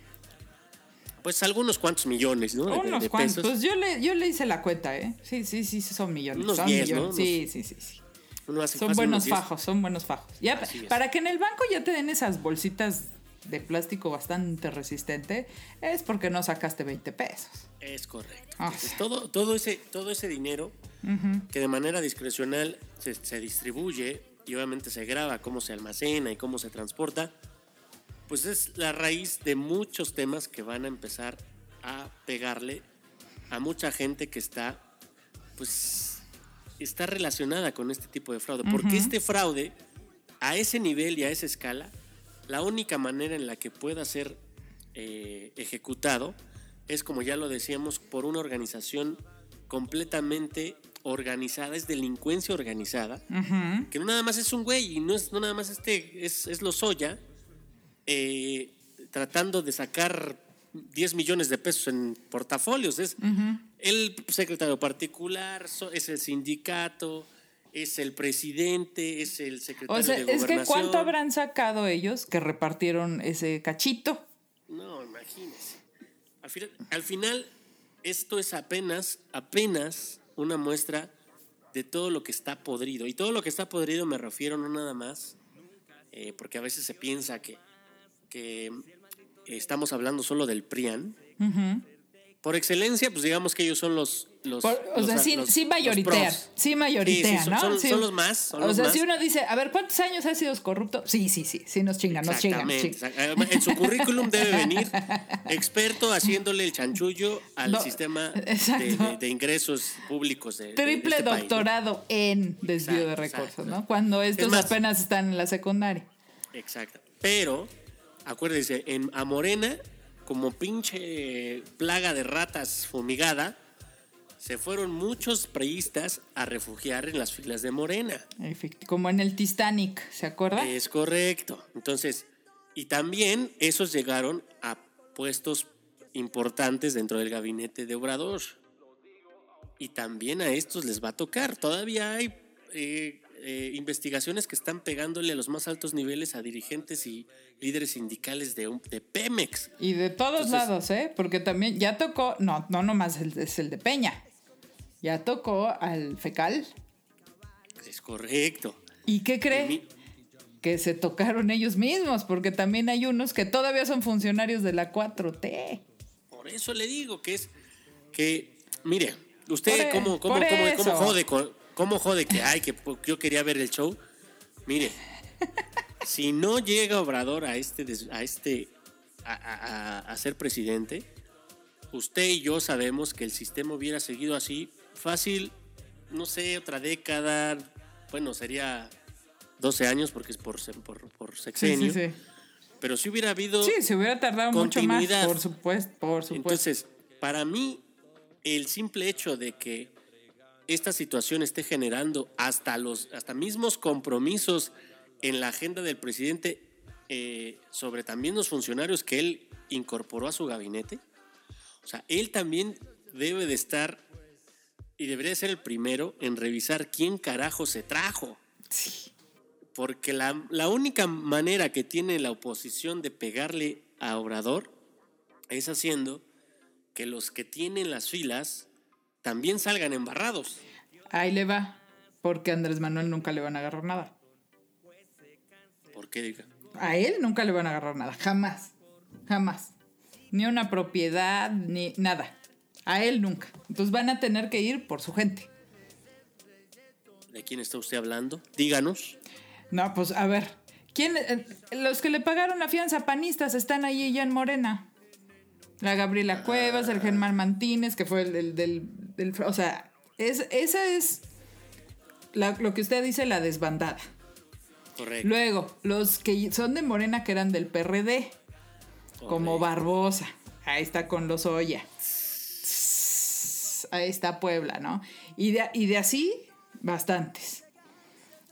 pues algunos cuantos millones, ¿no? De- Unos de cuantos. pesos. Pues yo le, yo le hice la cuenta, ¿eh? Sí, sí, sí, son millones. Unos son 10, ¿no? millones. Sí, sí, sí, sí. Uno hace Son buenos unos 10. fajos, son buenos fajos. Ya, para que en el banco ya te den esas bolsitas de plástico bastante resistente, es porque no sacaste 20 pesos. Es correcto. Ah. Entonces, todo, todo, ese, todo ese dinero que de manera discrecional se, se distribuye y obviamente se graba cómo se almacena y cómo se transporta, pues es la raíz de muchos temas que van a empezar a pegarle a mucha gente que está, pues, está relacionada con este tipo de fraude. Porque este fraude, a ese nivel y a esa escala, la única manera en la que pueda ser eh, ejecutado es, como ya lo decíamos, por una organización completamente organizada, es delincuencia organizada, que no nada más es un güey y no es no nada más este, es, es Lozoya eh, tratando de sacar 10 millones de pesos en portafolios. Es el secretario particular, es el sindicato, es el presidente, es el secretario O sea, de es que gobernación. ¿cuánto habrán sacado ellos que repartieron ese cachito? No, imagínese. Al final, al final, esto es apenas, apenas una muestra de todo lo que está podrido. Y todo lo que está podrido me refiero no nada más, eh, porque a veces se piensa que, que estamos hablando solo del PRIAN. Por excelencia, pues digamos que ellos son los... los Por- o los- sea, sí, los- sí los mayoritean. pros. Sí mayoritean, Sí, sí, son- ¿no? son- Sí. son los más, son o los sea, más. si uno dice, a ver, ¿cuántos años has sido corrupto? Sí, sí, sí, sí nos chingan, nos chingan. En su currículum debe venir experto haciéndole el chanchullo al sistema de, exacto. de- de ingresos públicos de, Triple este país, ¿no? doctorado en desvío de recursos, exacto. ¿no? Cuando estos más- apenas están en la secundaria. Exacto. Pero, acuérdense, en, a Morena, como pinche plaga de ratas fumigada, se fueron muchos priistas a refugiar en las filas de Morena. Como en el Titanic, ¿se acuerda? Es correcto. Entonces, y también esos llegaron a puestos importantes dentro del gabinete de Obrador. Y también a estos les va a tocar. Todavía hay eh, eh, investigaciones que están pegándole a los más altos niveles a dirigentes y líderes sindicales de, un- de Pemex. Y de todos Entonces- lados, ¿eh? Porque también ya tocó, no, no nomás el- es el de Peña, ya tocó al fecal. Es correcto. ¿Y qué cree? mi- Que se tocaron ellos mismos, porque también hay unos que todavía son funcionarios de la 4T. Por eso le digo que es que, mire, usted Por e- cómo, cómo, cómo, cómo jode, con- cómo jode que, ay, que yo quería ver el show. Mire, si no llega Obrador a este, a este, a, a- a- a ser presidente, usted y yo sabemos que el sistema hubiera seguido así, fácil, no sé, otra década, bueno, sería 12 años porque es por, por, por sexenio, sí, sí. pero si hubiera habido... Sí, se hubiera tardado mucho más, por supuesto, por supuesto. Entonces, para mí, el simple hecho de que esta situación esté generando hasta los hasta mismos compromisos en la agenda del presidente eh, sobre también los funcionarios que él incorporó a su gabinete. O sea, él también debe de estar y debería ser el primero en revisar quién carajo se trajo. Porque la, la única manera que tiene la oposición de pegarle a Obrador es haciendo que los que tienen las filas también salgan embarrados. Ahí le va. Porque a Andrés Manuel nunca le van a agarrar nada. ¿Por qué diga? A él nunca le van a agarrar nada. Jamás. Jamás. Ni una propiedad, ni nada. A él nunca. Entonces van a tener que ir por su gente. ¿De quién está usted hablando? Díganos. No, pues a ver. ¿Quién, eh, los que le pagaron la fianza panistas están ahí ya en Morena. La Gabriela Cuevas, el Germán Martínez, que fue el, del- del, del- O sea, es, esa es la- lo que usted dice, la desbandada. Correcto. Luego, los que son de Morena, que eran del PRD, como. Barbosa. Ahí está con los Oya. Ahí está Puebla, ¿no? Y de, y de así, bastantes.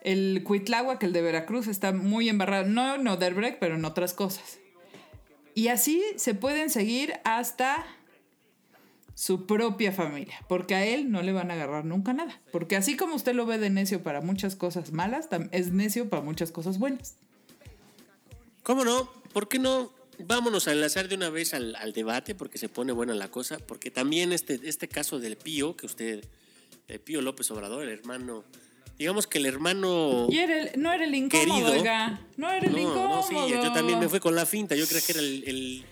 El Cuitláhuac, el de Veracruz, está muy embarrado. No en Oderbrecht, pero en otras cosas. Y así se pueden seguir hasta su propia familia, porque a él no le van a agarrar nunca nada. Porque así como usted lo ve de necio para muchas cosas malas, es necio para muchas cosas buenas. ¿Cómo no? ¿Por qué no? Vámonos a enlazar de una vez al, debate porque se pone buena la cosa, porque también este, este caso del Pío, que usted, el Pío López Obrador, el hermano, digamos que el hermano... Y era el- no era el incómodo, Querido. oiga. No era el No, incómodo. no, sí, yo también me fui con la finta, yo creía que era el, el-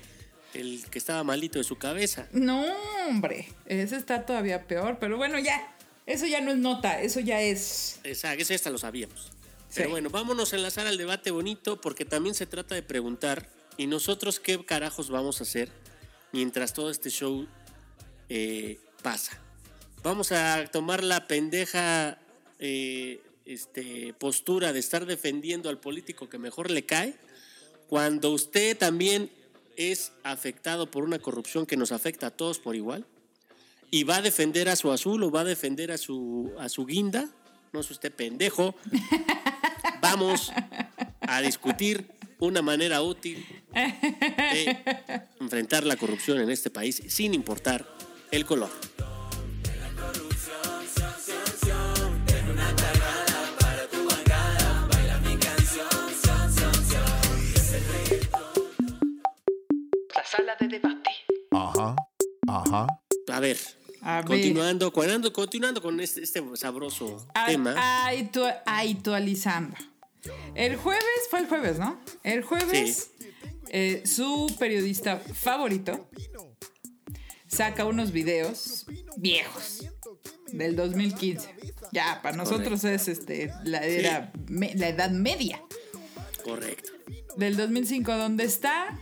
el que estaba malito de su cabeza. No, hombre. Ese está todavía peor. Pero bueno, ya. Eso ya no es nota. Eso ya es. Exacto, ese hasta lo sabíamos. Sí. Pero bueno, vámonos a enlazar al debate bonito porque también se trata de preguntar, ¿y nosotros qué carajos vamos a hacer mientras todo este show eh, pasa? Vamos a tomar la pendeja eh, este, postura de estar defendiendo al político que mejor le cae, cuando usted también es afectado por una corrupción que nos afecta a todos por igual y va a defender a su azul o va a defender a su, a su guinda. No es usted pendejo. Vamos a discutir una manera útil de enfrentar la corrupción en este país sin importar el color. Sala de debate. Ajá, ajá. A ver, A ver. continuando, continuando, continuando con este, este sabroso tema. Aitu- Actualizando. El jueves, fue el jueves, ¿no? El jueves, eh, su periodista favorito saca unos videos viejos del 2015. Ya, para nosotros es este, la, era me- la edad media Correcto. del 2005, donde está.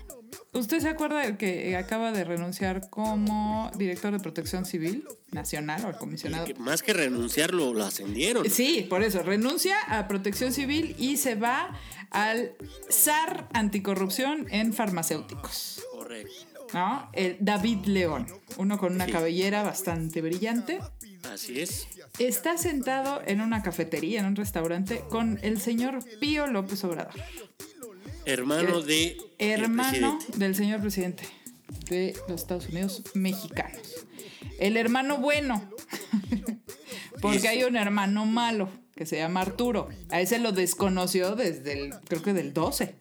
¿Usted se acuerda del que acaba de renunciar como director de protección civil nacional o el comisionado? Que más que renunciarlo, lo ascendieron. Sí, por eso, renuncia a protección civil y se va al SAR anticorrupción en farmacéuticos. Correcto. ¿No? El David León, uno con una Sí. cabellera bastante brillante. Así es. Está sentado en una cafetería, en un restaurante, con el señor Pío López Obrador. Hermano Eh, de el hermano del señor presidente de los Estados Unidos mexicanos. El hermano bueno. Porque hay un hermano malo que se llama Arturo. A ese lo desconoció desde el, creo que del 12.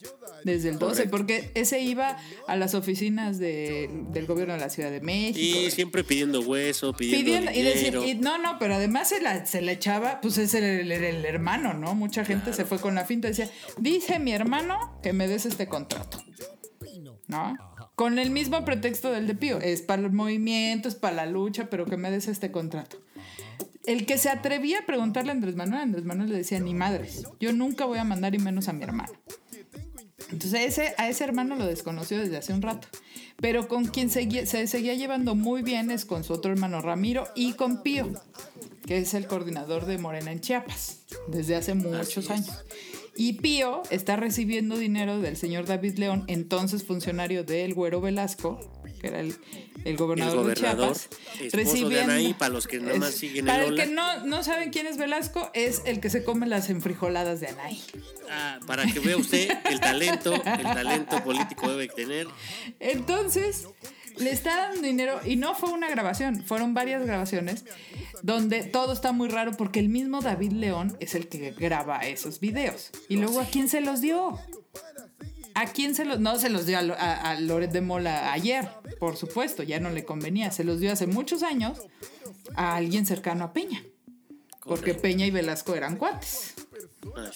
Desde el 12, Correcto. porque ese iba a las oficinas de- del gobierno de la Ciudad de México. Y siempre pidiendo hueso, pidiendo, Pidiendo, y no, no, pero además se la, se la echaba, pues ese era el, el hermano, ¿no? Mucha gente se fue con la finta y decía, dice mi hermano que me des este contrato, ¿no? Con el mismo pretexto del de Pío, es para el movimiento, es para la lucha, pero que me des este contrato. El que se atrevía a preguntarle a Andrés Manuel, Andrés Manuel le decía, ni madres, yo nunca voy a mandar y menos a mi hermano. Entonces ese, a ese hermano lo desconoció desde hace un rato. Pero con quien seguía- se seguía llevando muy bien es con su otro hermano Ramiro y con Pío, que es el coordinador de Morena en Chiapas, desde hace muchos años. Y Pío está recibiendo dinero del señor David León, entonces funcionario del Güero Velasco, que era el, el El gobernador, de Chiapas, de Anaí, para los que siguen Para el que no, no saben quién es Velasco, es el que se come las enfrijoladas de Anaí. Ah, para que vea usted el talento, el talento político debe tener. Entonces, le está dando dinero y no fue una grabación, fueron varias grabaciones donde todo está muy raro porque el mismo David León es el que graba esos videos. Y luego, ¿a quién se los dio? ¿A quién se los.? No se los dio a, a, a Loret de Mola ayer, por supuesto, ya no le convenía. Se los dio hace muchos años a alguien cercano a Peña. Porque. Peña y Velasco eran cuates. Ah.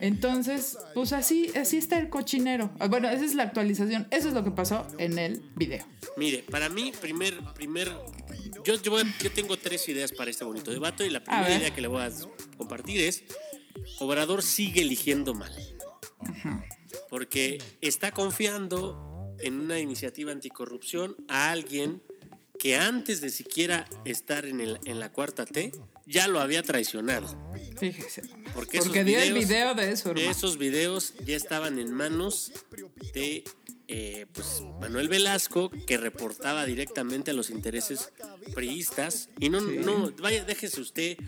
Entonces, pues así, así está el cochinero. Ah, Bueno, esa es la actualización. Eso es lo que pasó en el video. Mire, para mí, primer, primer, yo, yo, voy a- yo tengo tres ideas para este bonito debate y la primera idea que le voy a compartir es, Obrador sigue eligiendo mal. Porque está confiando en una iniciativa anticorrupción a alguien que antes de siquiera estar en, el, en la cuarta T, ya lo había traicionado. Fíjese. Porque, Porque dio el video de eso, hermano. Esos videos ya estaban en manos de eh, pues, Manuel Velasco, que reportaba directamente a los intereses priistas. Y no, no, vaya, déjese usted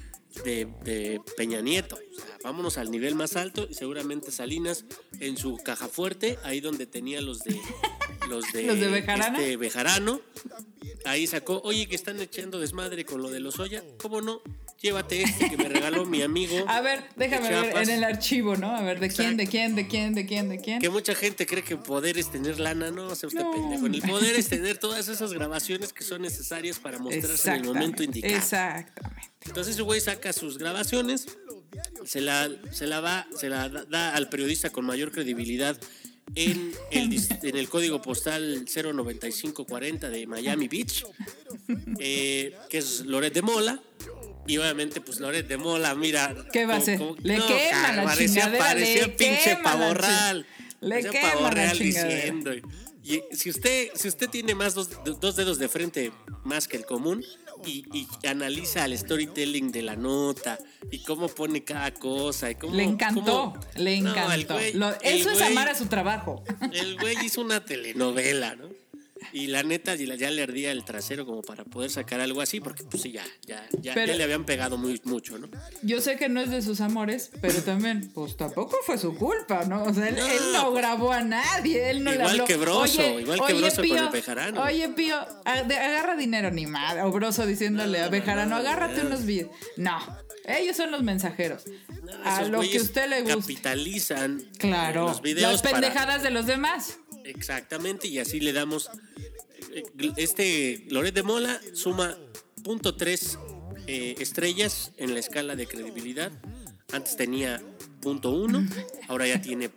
de, de Peña Nieto. O sea, vámonos al nivel más alto y seguramente Salinas en su caja fuerte, ahí donde tenía los de los de, ¿Los de Bejarano? este, Bejarano. Ahí sacó, oye, que están echando desmadre con lo de los Oya. ¿Cómo no? Llévate este que me regaló mi amigo. A ver, déjame ver en el archivo, ¿no? A ver, ¿de quién, de quién, de quién, de quién, de quién? Que mucha gente cree que poder es tener lana, no, sea usted No. pendejo. El poder es tener todas esas grabaciones que son necesarias para mostrarse en el momento indicado. Exactamente. Entonces ese güey saca sus grabaciones, se la, se la va, se la da al periodista con mayor credibilidad en el, dis- en el código postal 09540 de Miami Beach, eh, que es Loret de Mola. Y obviamente, pues Loret de Mola, mira. Le no, quema cara, la parecía, parecía le pinche quema la pavo chi- real. le Parecía quema pavo la real chingadera. diciendo. Y si usted, si usted tiene más dos, dos dedos de frente más que el común y, y analiza el storytelling de la nota y cómo pone cada cosa y cómo Le encantó, cómo- le encantó. güey- Lo- eso es güey- amar a su trabajo. El güey hizo una telenovela, ¿no? Y la neta ya le ardía el trasero como para poder sacar algo así, porque pues sí, ya, ya, ya, Pero- ya le habían pegado muy mucho, ¿no? Yo sé que no es de sus amores, pero también, pues tampoco fue su culpa, ¿no? O sea, él No, él no pues, grabó a nadie, él no le igual habló. que Broso, Oye, igual que Broso con el Bejarano. Oye, Pío, agarra dinero ni madre. O Broso diciéndole a Bejarano, agárrate unos videos. No, ellos son los mensajeros. a lo que usted le guste. Capitalizan Claro, los videos las para- pendejadas de los demás. Exactamente, y así le damos. eh, Este Loret de Mola suma punto tres eh, estrellas en la escala de credibilidad. Antes tenía punto uno, ahora ya tiene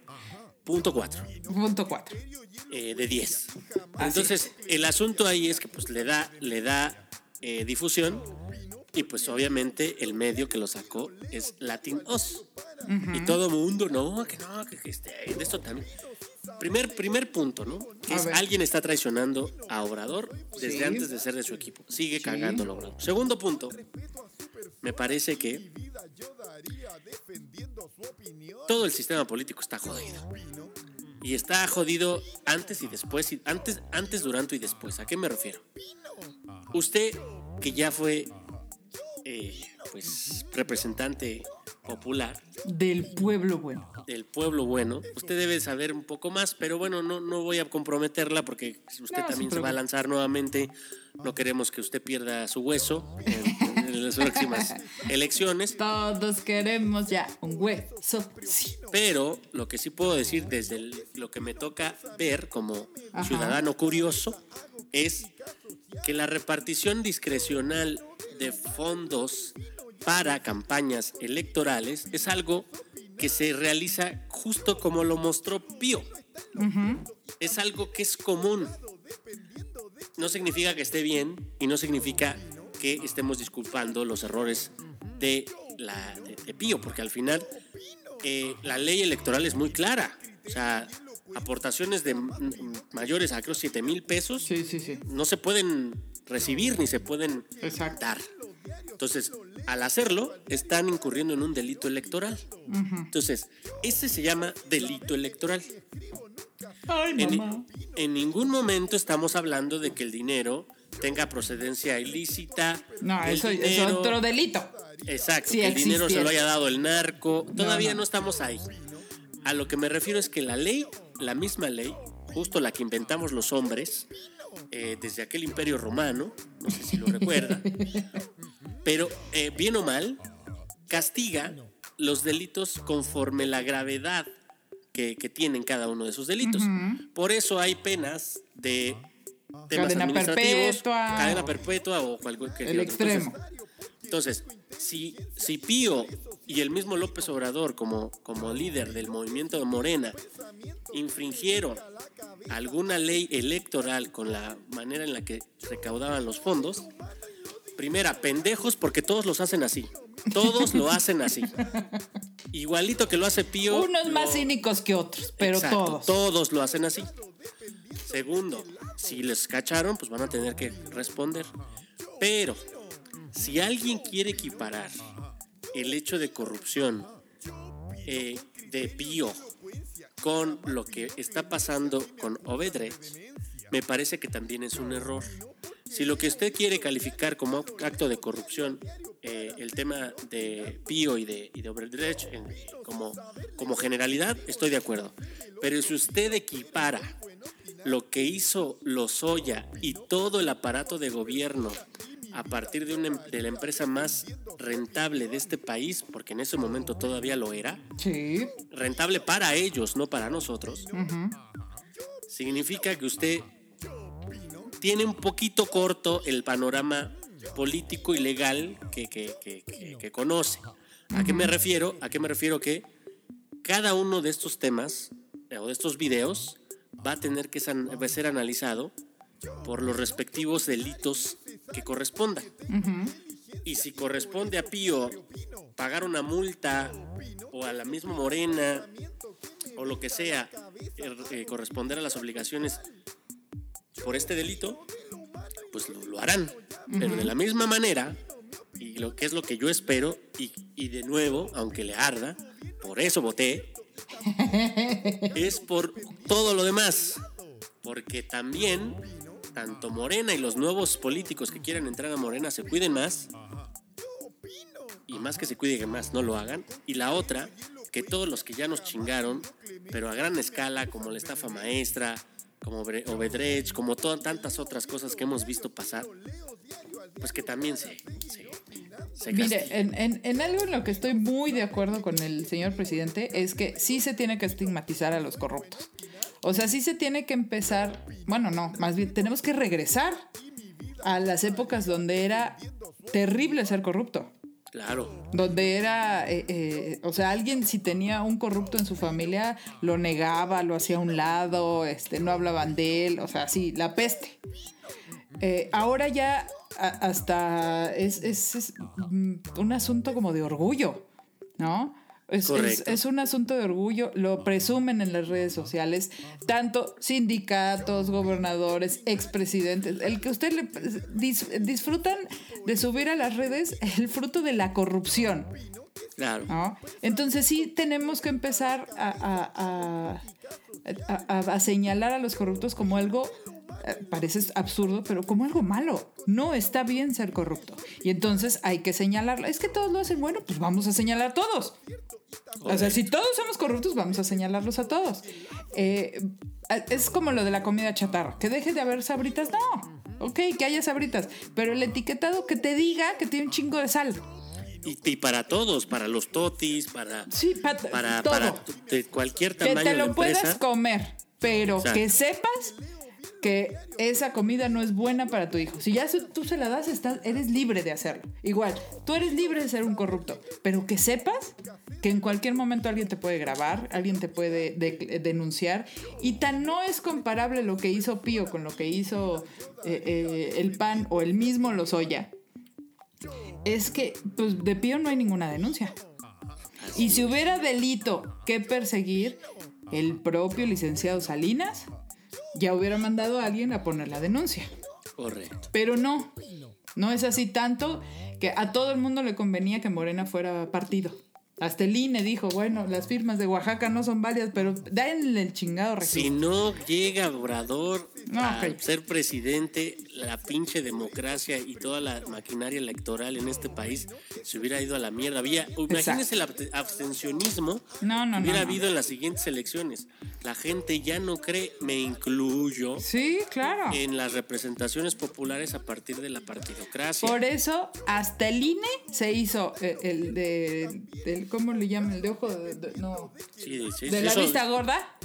punto cuatro Punto cuatro. eh, de 10. Así Entonces, el asunto ahí es que pues le da, le da eh, difusión y pues obviamente el medio que lo sacó es Latin Oz. Y todo mundo, no, que no, que, que este, de esto también. Primer, primer punto, ¿no? Que es alguien está traicionando a Obrador desde Sí. antes de ser de su equipo. Sigue cagando Obrador. Segundo punto, me parece que todo el sistema político está jodido. Y está jodido antes y después, y antes, antes, durante y después. ¿A qué me refiero? Usted, que ya fue eh, pues, representante popular Del pueblo bueno. del pueblo bueno, usted debe saber un poco más, pero bueno, no, no voy a comprometerla porque usted No, también se va a lanzar nuevamente. No queremos que usted pierda su hueso en, en las próximas elecciones. Todos queremos ya un hueso. Sí. Pero lo que sí puedo decir desde el- lo que me toca ver como Ajá. ciudadano curioso es que la repartición discrecional de fondos para campañas electorales es algo que se realiza justo como lo mostró Pío. Es algo que es común. No significa que esté bien y no significa que estemos disculpando los errores de, la, de, de Pío, porque al final eh, la ley electoral es muy clara. O sea, aportaciones de mayores a creo 7 mil pesos Sí, sí, sí. no se pueden recibir ni se pueden Exacto. dar. Entonces, al hacerlo, están incurriendo en un delito electoral. Entonces, ese se llama delito electoral. Ay, En, mamá. en ningún momento estamos hablando de que el dinero tenga procedencia ilícita. No, eso es otro delito. Exacto, Sí que el dinero se lo haya dado el narco. Todavía no. no, estamos ahí. A lo que me refiero es que la ley, la misma ley, justo la que inventamos los hombres, eh, desde aquel imperio romano, no sé si lo recuerda, pero eh, bien o mal, castiga los delitos conforme la gravedad que, que tienen cada uno de esos delitos. Por eso hay penas de temas Cadena administrativos, perpetua. cadena perpetua o cualquier El otro. extremo. Entonces, si, si Pío y el mismo López Obrador, como, como líder del movimiento de Morena, infringieron alguna ley electoral con la manera en la que recaudaban los fondos, primera, pendejos porque todos los hacen así. Todos lo hacen así. Igualito que lo hace Pío. Unos lo- más cínicos que otros, pero Exacto, todos. Todos lo hacen así. Segundo, si les cacharon, pues van a tener que responder. Pero, si alguien quiere equiparar el hecho de corrupción eh, de Pío con lo que está pasando con Obedrecht, me parece que también es un error. Si lo que usted quiere calificar como acto de corrupción, eh, el tema de Pío y de, y de en- como, como generalidad, estoy de acuerdo. Pero si usted equipara lo que hizo Lozoya y todo el aparato de gobierno a partir de, una, em- de la empresa más rentable de este país, porque en ese momento todavía lo era, Sí. rentable para ellos, no para nosotros, significa que usted tiene un poquito corto el panorama político y legal que, que- que- conoce. ¿A qué me refiero? ¿A qué me refiero? Que cada uno de estos temas eh, o de estos videos va a tener que ser analizado por los respectivos delitos que correspondan. Y si corresponde a Pío pagar una multa o a la misma Morena o lo que sea, eh, eh, corresponder a las obligaciones por este delito, pues lo, lo harán. Pero de la misma manera, y lo que es lo que yo espero, y, y de nuevo, aunque le arda, por eso voté, es por todo lo demás. Porque también, tanto Morena y los nuevos políticos que quieran entrar a Morena se cuiden más, y más que se cuiden más, no lo hagan. Y la otra, que todos los que ya nos chingaron, pero a gran escala, como la estafa maestra, como Obedrecht, como tantas otras cosas que hemos visto pasar, pues que también se, se, se Mire, en, en- en algo en lo que estoy muy de acuerdo con el señor presidente es que sí se tiene que estigmatizar a los corruptos. O sea, sí se tiene que empezar, bueno, no, más bien tenemos que regresar a las épocas donde era terrible ser corrupto. Claro, Donde era, eh, eh, o sea, alguien si tenía un corrupto en su familia, lo negaba, lo hacía a un lado, este, no hablaban de él, o sea, sí, la peste. Eh, ahora ya hasta es, es- es, mm, un asunto como de orgullo, ¿no? Es, es, un asunto de orgullo, lo presumen en las redes sociales, tanto sindicatos, gobernadores, expresidentes, el que usted le dis- disfrutan de subir a las redes el fruto de la corrupción. claro. ¿no? Entonces sí tenemos que empezar a- a- a- a señalar a los corruptos como algo, eh, parece absurdo, pero como algo malo. No está bien ser corrupto. Y entonces hay que señalarlo. Es que todos lo hacen, bueno, pues vamos a señalar a todos. O sea, si todos somos corruptos, vamos a señalarlos a todos. Eh, es como lo de la comida chatarra. Que deje de haber sabritas, no. Ok, que haya sabritas. Pero el etiquetado que te diga que tiene un chingo de sal. Y, y para todos, para los totis, para, Sí, pa- para, todo. para de cualquier que tamaño te de lo empresa. puedas comer, pero Exacto. que sepas que esa comida no es buena para tu hijo. Si ya tú se la das, eres libre de hacerlo. Igual, tú eres libre de ser un corrupto, pero que sepas que en cualquier momento alguien te puede grabar, alguien te puede de- denunciar, y tan no es comparable lo que hizo Pío con lo que hizo eh, eh, el PAN o el mismo Lozoya. Es que pues, de Pío no hay ninguna denuncia. Y si hubiera delito que perseguir, el propio licenciado Salinas ya hubiera mandado a alguien a poner la denuncia. Correcto. Pero no, no es así tanto que a todo el mundo le convenía que Morena fuera partido. Hasta el INE dijo, bueno, las firmas de Oaxaca no son válidas, pero denle el chingado registro. Si no llega Obrador No, a ser presidente, la pinche democracia y toda la maquinaria electoral en este país se hubiera ido a la mierda. Había, imagínese el abstencionismo No, no, hubiera no. habido en las siguientes elecciones. La gente ya no cree, me incluyo, Sí, claro. en las representaciones populares a partir de la partidocracia. Por eso, hasta el INE se hizo eh, el de, del- ¿cómo le llaman? El de ojo de, de- no, Sí, sí, de la eso- vista gorda,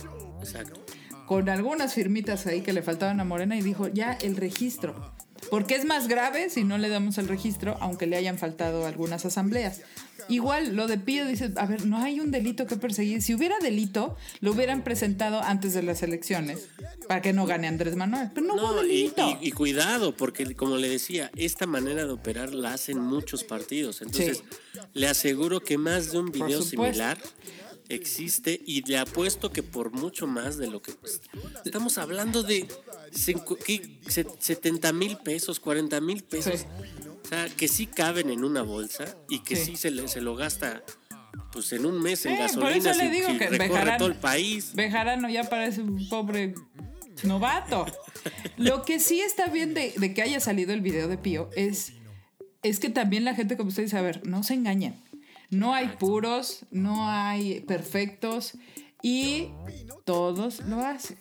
Exacto. Con algunas firmitas ahí que le faltaban a Morena y dijo, ya el registro. Porque es más grave si no le damos el registro, aunque le hayan faltado algunas asambleas. Igual lo de Pío dice, a ver, no hay un delito que perseguir. Si hubiera delito, lo hubieran presentado antes de las elecciones para que no gane Andrés Manuel. Pero no, hubo No, y, delito. y- y cuidado, porque como le decía, esta manera de operar la hacen muchos partidos. Entonces, le aseguro que más de un video similar existe y le apuesto que por mucho más de lo que... pues, estamos hablando de cinco- ¿qué? Se- 70 mil pesos, 40 mil pesos. Sí. O sea, que sí caben en una bolsa y que sí, Sí. se, le- se lo gasta pues en un mes en Eh, gasolina si- si recorre Bejarano- todo el país. Bejarano ya parece un pobre novato. Lo que sí está bien de, de que haya salido el video de Pío es, es que también la gente, como usted dice, a ver, no se engañen. No hay puros, no hay perfectos y todos lo hacen.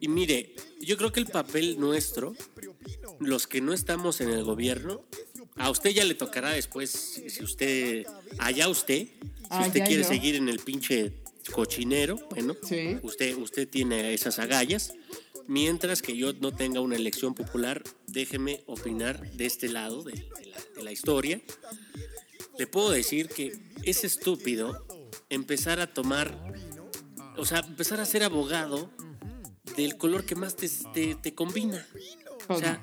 Y mire, yo creo que el papel nuestro, los que no estamos en el gobierno, a usted ya le tocará después, si usted, allá usted, si usted quiere yo. seguir en el pinche cochinero, bueno, Sí. usted, usted tiene esas agallas. Mientras que yo no tenga una elección popular, déjeme opinar de este lado de, de la, de la historia. Le puedo decir que es estúpido empezar a tomar, o sea, empezar a ser abogado del color que más te, te- te combina. O sea,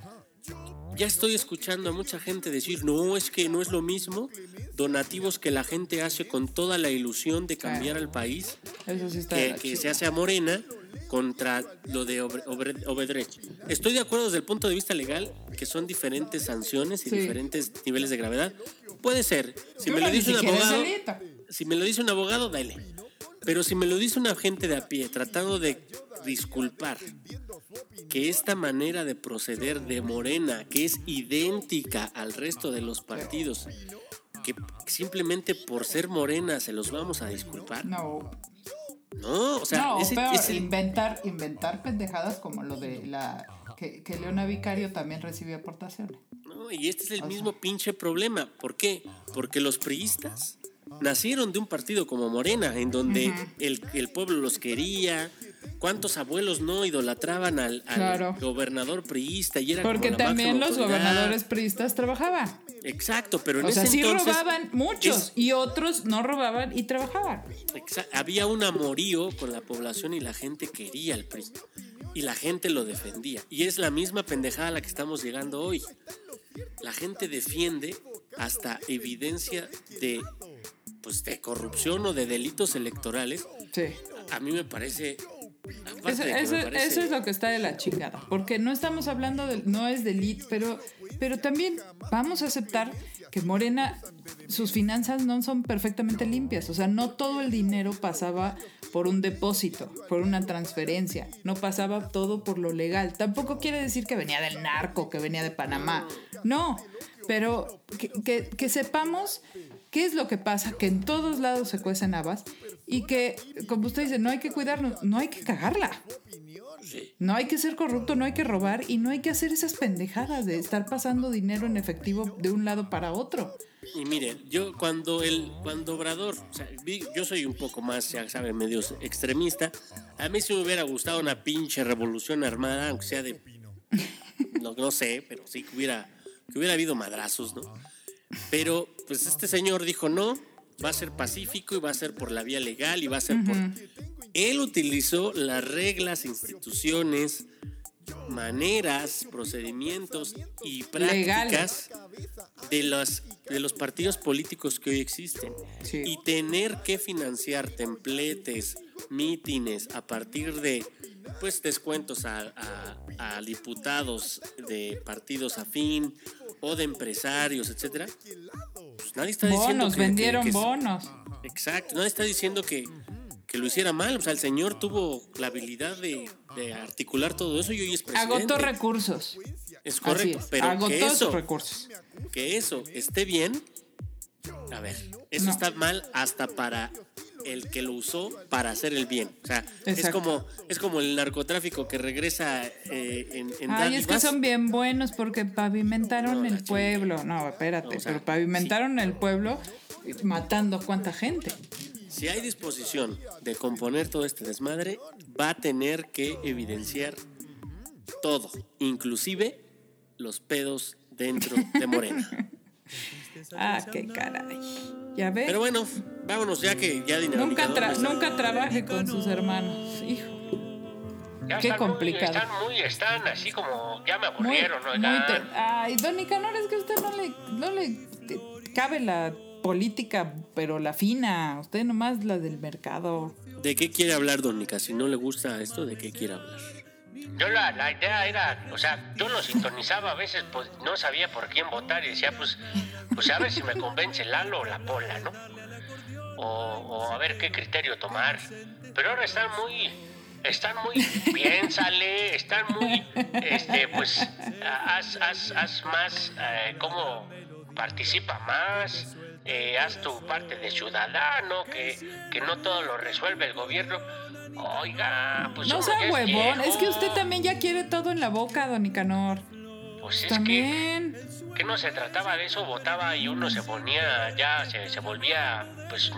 ya estoy escuchando a mucha gente decir, no, es que no es lo mismo donativos que la gente hace con toda la ilusión de cambiar al país Eso sí está de que, se hace a Morena contra lo de Obedrecht. Estoy de acuerdo desde el punto de vista legal que son diferentes sanciones y Sí. diferentes niveles de gravedad. Puede ser. Si me lo dice un abogado, si me lo dice un abogado, dale. Pero si me lo dice un agente de a pie tratando de disculpar que esta manera de proceder de Morena, que es idéntica al resto de los partidos, que simplemente por ser Morena se los vamos a disculpar. No, No, o sea, no, ese- peor, ese- inventar, inventar pendejadas como lo de la que, que Leona Vicario también recibió aportaciones. no, y este es el mismo pinche problema. ¿Por qué? Porque los priistas nacieron de un partido como Morena, en donde el, el pueblo los quería. ¿Cuántos abuelos no idolatraban al, al Claro. gobernador priista? Y era Porque como la también los autoridad? gobernadores priistas trabajaban. Exacto, pero en O sea, ese sí entonces robaban muchos es- y otros no robaban y trabajaban. había un amorío con la población y la gente quería al PRI. Y la gente lo defendía. Y es la misma pendejada a la que estamos llegando hoy. La gente defiende hasta evidencia de, pues, de corrupción o de delitos electorales. Sí. A mí me parece... Eso, parece- es lo que está de la chingada. Porque no estamos hablando de. No es delito, pero, pero también vamos a aceptar que Morena, sus finanzas no son perfectamente limpias. O sea, no todo el dinero pasaba por un depósito, por una transferencia. No pasaba todo por lo legal. Tampoco quiere decir que venía del narco, que venía de Panamá. No. Pero que, que- que sepamos qué es lo que pasa, que en todos lados se cuecen habas y que, como usted dice, no hay que cuidarnos, no hay que cagarla. No hay que ser corrupto, no hay que robar y no hay que hacer esas pendejadas de estar pasando dinero en efectivo de un lado para otro. Y miren, yo cuando el cuando Obrador, o sea, yo soy un poco más, ya saben, medio extremista. A mí sí me hubiera gustado una pinche revolución armada, aunque sea de no, no sé, pero sí que hubiera que hubiera habido madrazos, ¿no? Pero pues este señor dijo, "No, va a ser pacífico y va a ser por la vía legal y va a ser por él utilizó las reglas, instituciones, maneras, procedimientos y prácticas de los, de los partidos políticos que hoy existen. Sí. Y tener que financiar templetes, mítines a partir de pues descuentos a, a- a diputados de partidos afín o de empresarios, etcétera, pues nadie está diciendo Bonos, que- que- vendieron que- bonos. Exacto, nadie está diciendo que, que lo hiciera mal. O sea, el señor tuvo la habilidad de, de articular todo eso y hoy es presidente. Agotó recursos. Es correcto, es. pero Agotó que eso, recursos. que eso esté bien, a ver, eso No. está mal hasta para el que lo usó para hacer el bien. O sea, es como, es como el narcotráfico que regresa eh, en, en Ay, es que son bien buenos porque pavimentaron No, el pueblo. No, espérate, No, o sea, pero pavimentaron el pueblo matando a cuánta gente. Si hay disposición de componer todo este desmadre, va a tener que evidenciar todo, inclusive los pedos dentro de Morena. Ah, qué caray. Ya ves. Pero bueno, vámonos ya que ya nunca, Dinamicador tra- no está. nunca trabaje con sus hermanos. Hijo. Ya Qué están muy- complicado. están muy, están así como, ya me Muy, aburrieron, ¿no? muy Ya- te- Ay, Don Nicanor, es que a usted no le, no le cabe la política, pero la fina. Usted nomás la del mercado. ¿De qué quiere hablar, Don Nica? Si no le gusta esto, ¿de qué quiere hablar? Yo la, la idea era, o sea, yo lo sintonizaba a veces, pues no sabía por quién votar y decía, pues, pues a ver si me convence Lalo o la Pola, ¿no? O, o a ver qué criterio tomar. Pero ahora están muy, están muy, piénsale, están muy, este, pues, haz, haz, haz más, eh, cómo participa más, eh, haz tu parte de ciudadano, que, que no todo lo resuelve el gobierno. Oiga, pues no sea huevón, es que usted también ya quiere todo en la boca, Don Nicanor. Pues es También. que, que no se trataba de eso, votaba y uno se ponía, ya se, se volvía, pues,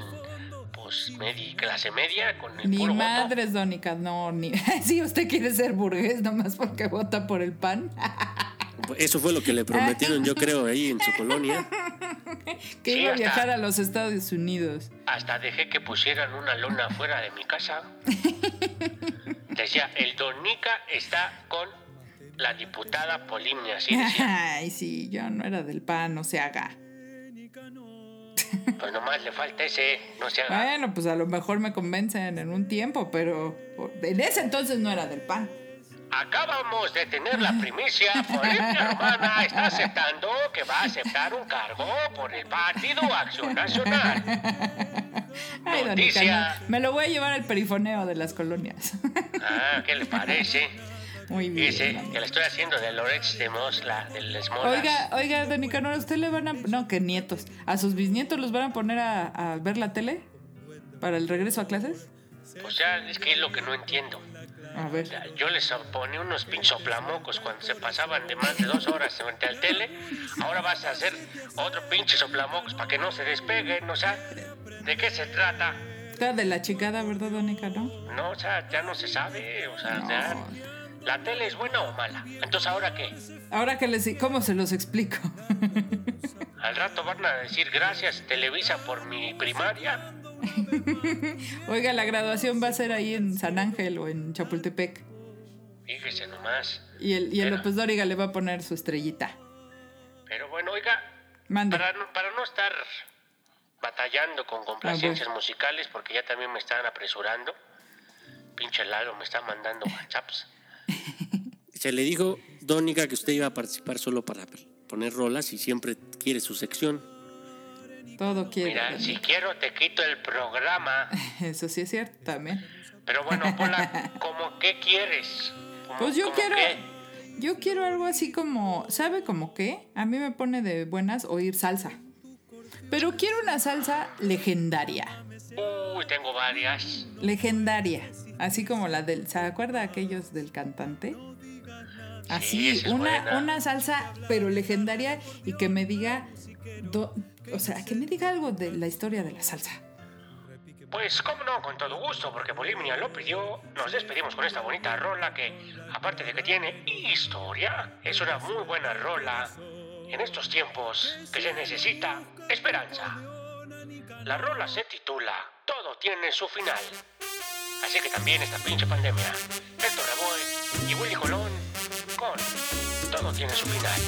pues, medi- clase media con el Ni puro voto. madres, Don Nicanor, ni. Si usted quiere ser burgués nomás porque vota por el pan. Eso fue lo que le prometieron, yo creo, ahí en su colonia. que Sí, iba a hasta- viajar a los Estados Unidos. Hasta dejé que pusieran una lona fuera de mi casa. Decía, el Donica está con la diputada Polimnia, así decía. Ay, sí, yo no era del pan, no se haga. Pues nomás le falta ese, no se haga. Bueno, pues a lo mejor me convencen en un tiempo, pero en ese entonces no era del pan. Acabamos de tener la primicia. Polimnia Romana está aceptando que va a aceptar un cargo por el Partido Acción Nacional. Ay, don Noticia. Nicanor, me lo voy a llevar al perifoneo de las colonias. Ah, ¿qué le parece? Muy bien. Dice don que le estoy haciendo de Loretz de Mosla, del Esmolas. Oiga, oiga, don Nicanor, ¿a usted le van a... No, que nietos. ¿A sus bisnietos los van a poner a, a ver la tele? ¿Para el regreso a clases? O sea, es que es lo que no entiendo. A ver. Yo les ponía unos pinchoplamocos cuando se pasaban de más de dos horas frente al tele. Ahora vas a hacer otro pinche soplamocos para que no se despeguen. O sea, ¿de qué se trata? Está de la chicada, ¿verdad, don Nicanor? No, o sea, ya no se sabe. O sea, ya- ¿la tele es buena o mala? Entonces, ¿ahora qué? Ahora que les... ¿Cómo se los explico? Al rato van a decir gracias Televisa por mi primaria. Oiga, la graduación va a ser ahí en San Ángel o en Chapultepec. Fíjese nomás. Y el, y el Pero- López Dóriga le va a poner su estrellita. Pero bueno, oiga, Mande. para no, para no estar batallando con complacencias musicales, porque ya también me están apresurando. Pinche Lalo me está mandando WhatsApps. Se le dijo, Don Nica, que usted iba a participar solo para poner rolas y siempre quiere su sección. Todo quiere. Mira, si quiero te quito el programa. Eso sí es cierto también. Pero bueno, Pola, ¿cómo qué quieres? ¿Cómo- Pues yo quiero... qué? Yo quiero algo así como... ¿Sabe como qué? A mí me pone de buenas oír salsa. Pero quiero una salsa legendaria. Uy, tengo varias. Legendaria. Así como la del... ¿Se acuerda aquellos del cantante? Así, es una, una salsa, pero legendaria y que me diga... do- o sea, que me diga algo de la historia de la salsa. Pues cómo no, con todo gusto, porque Polimnia lo pidió. Nos despedimos con esta bonita rola que, aparte de que tiene historia, es una muy buena rola. En estos tiempos que se necesita esperanza. La rola se titula Todo tiene su final. Así que también esta pinche pandemia. Héctor Lavoe y Willy Colón con Todo tiene su final.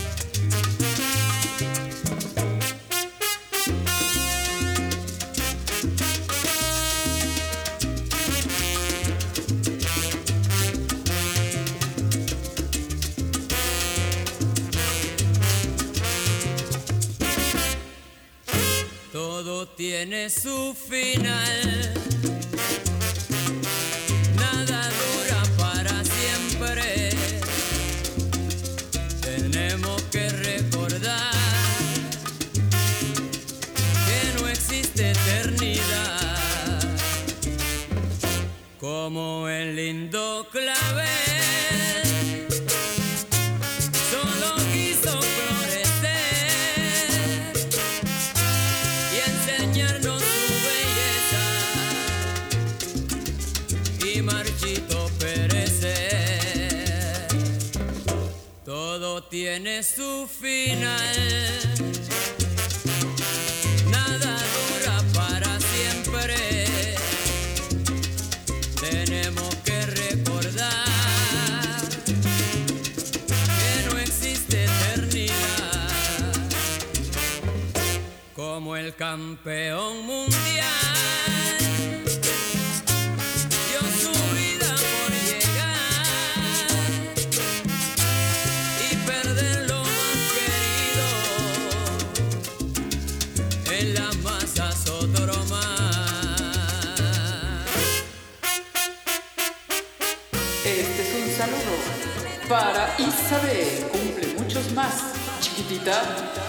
Todo tiene su final. como el lindo clavel. Solo quiso florecer y enseñarnos su belleza y marchito perecer. Todo tiene su final. el campeón mundial. Dio su vida por llegar y perder lo más querido en la masa sotoroma. Este es un saludo para Isabel. Cumple muchos más, chiquitita.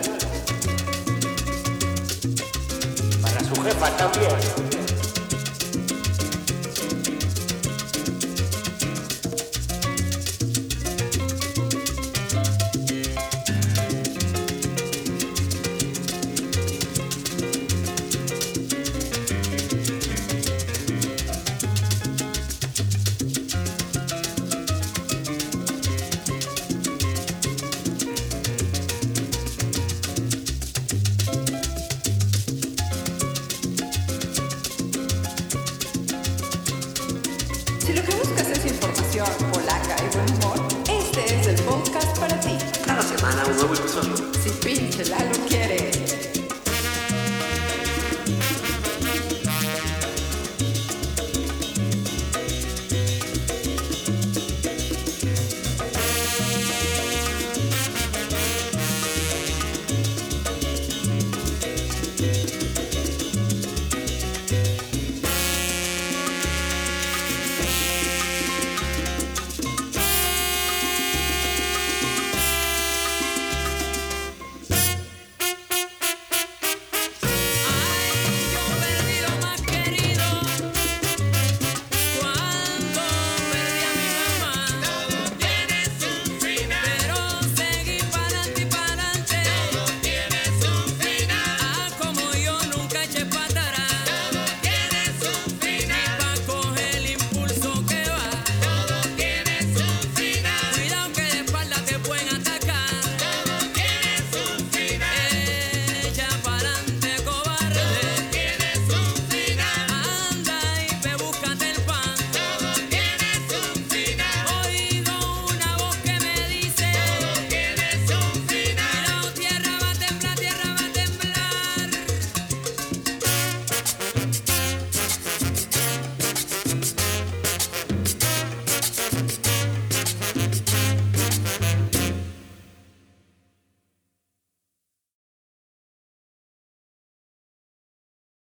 but también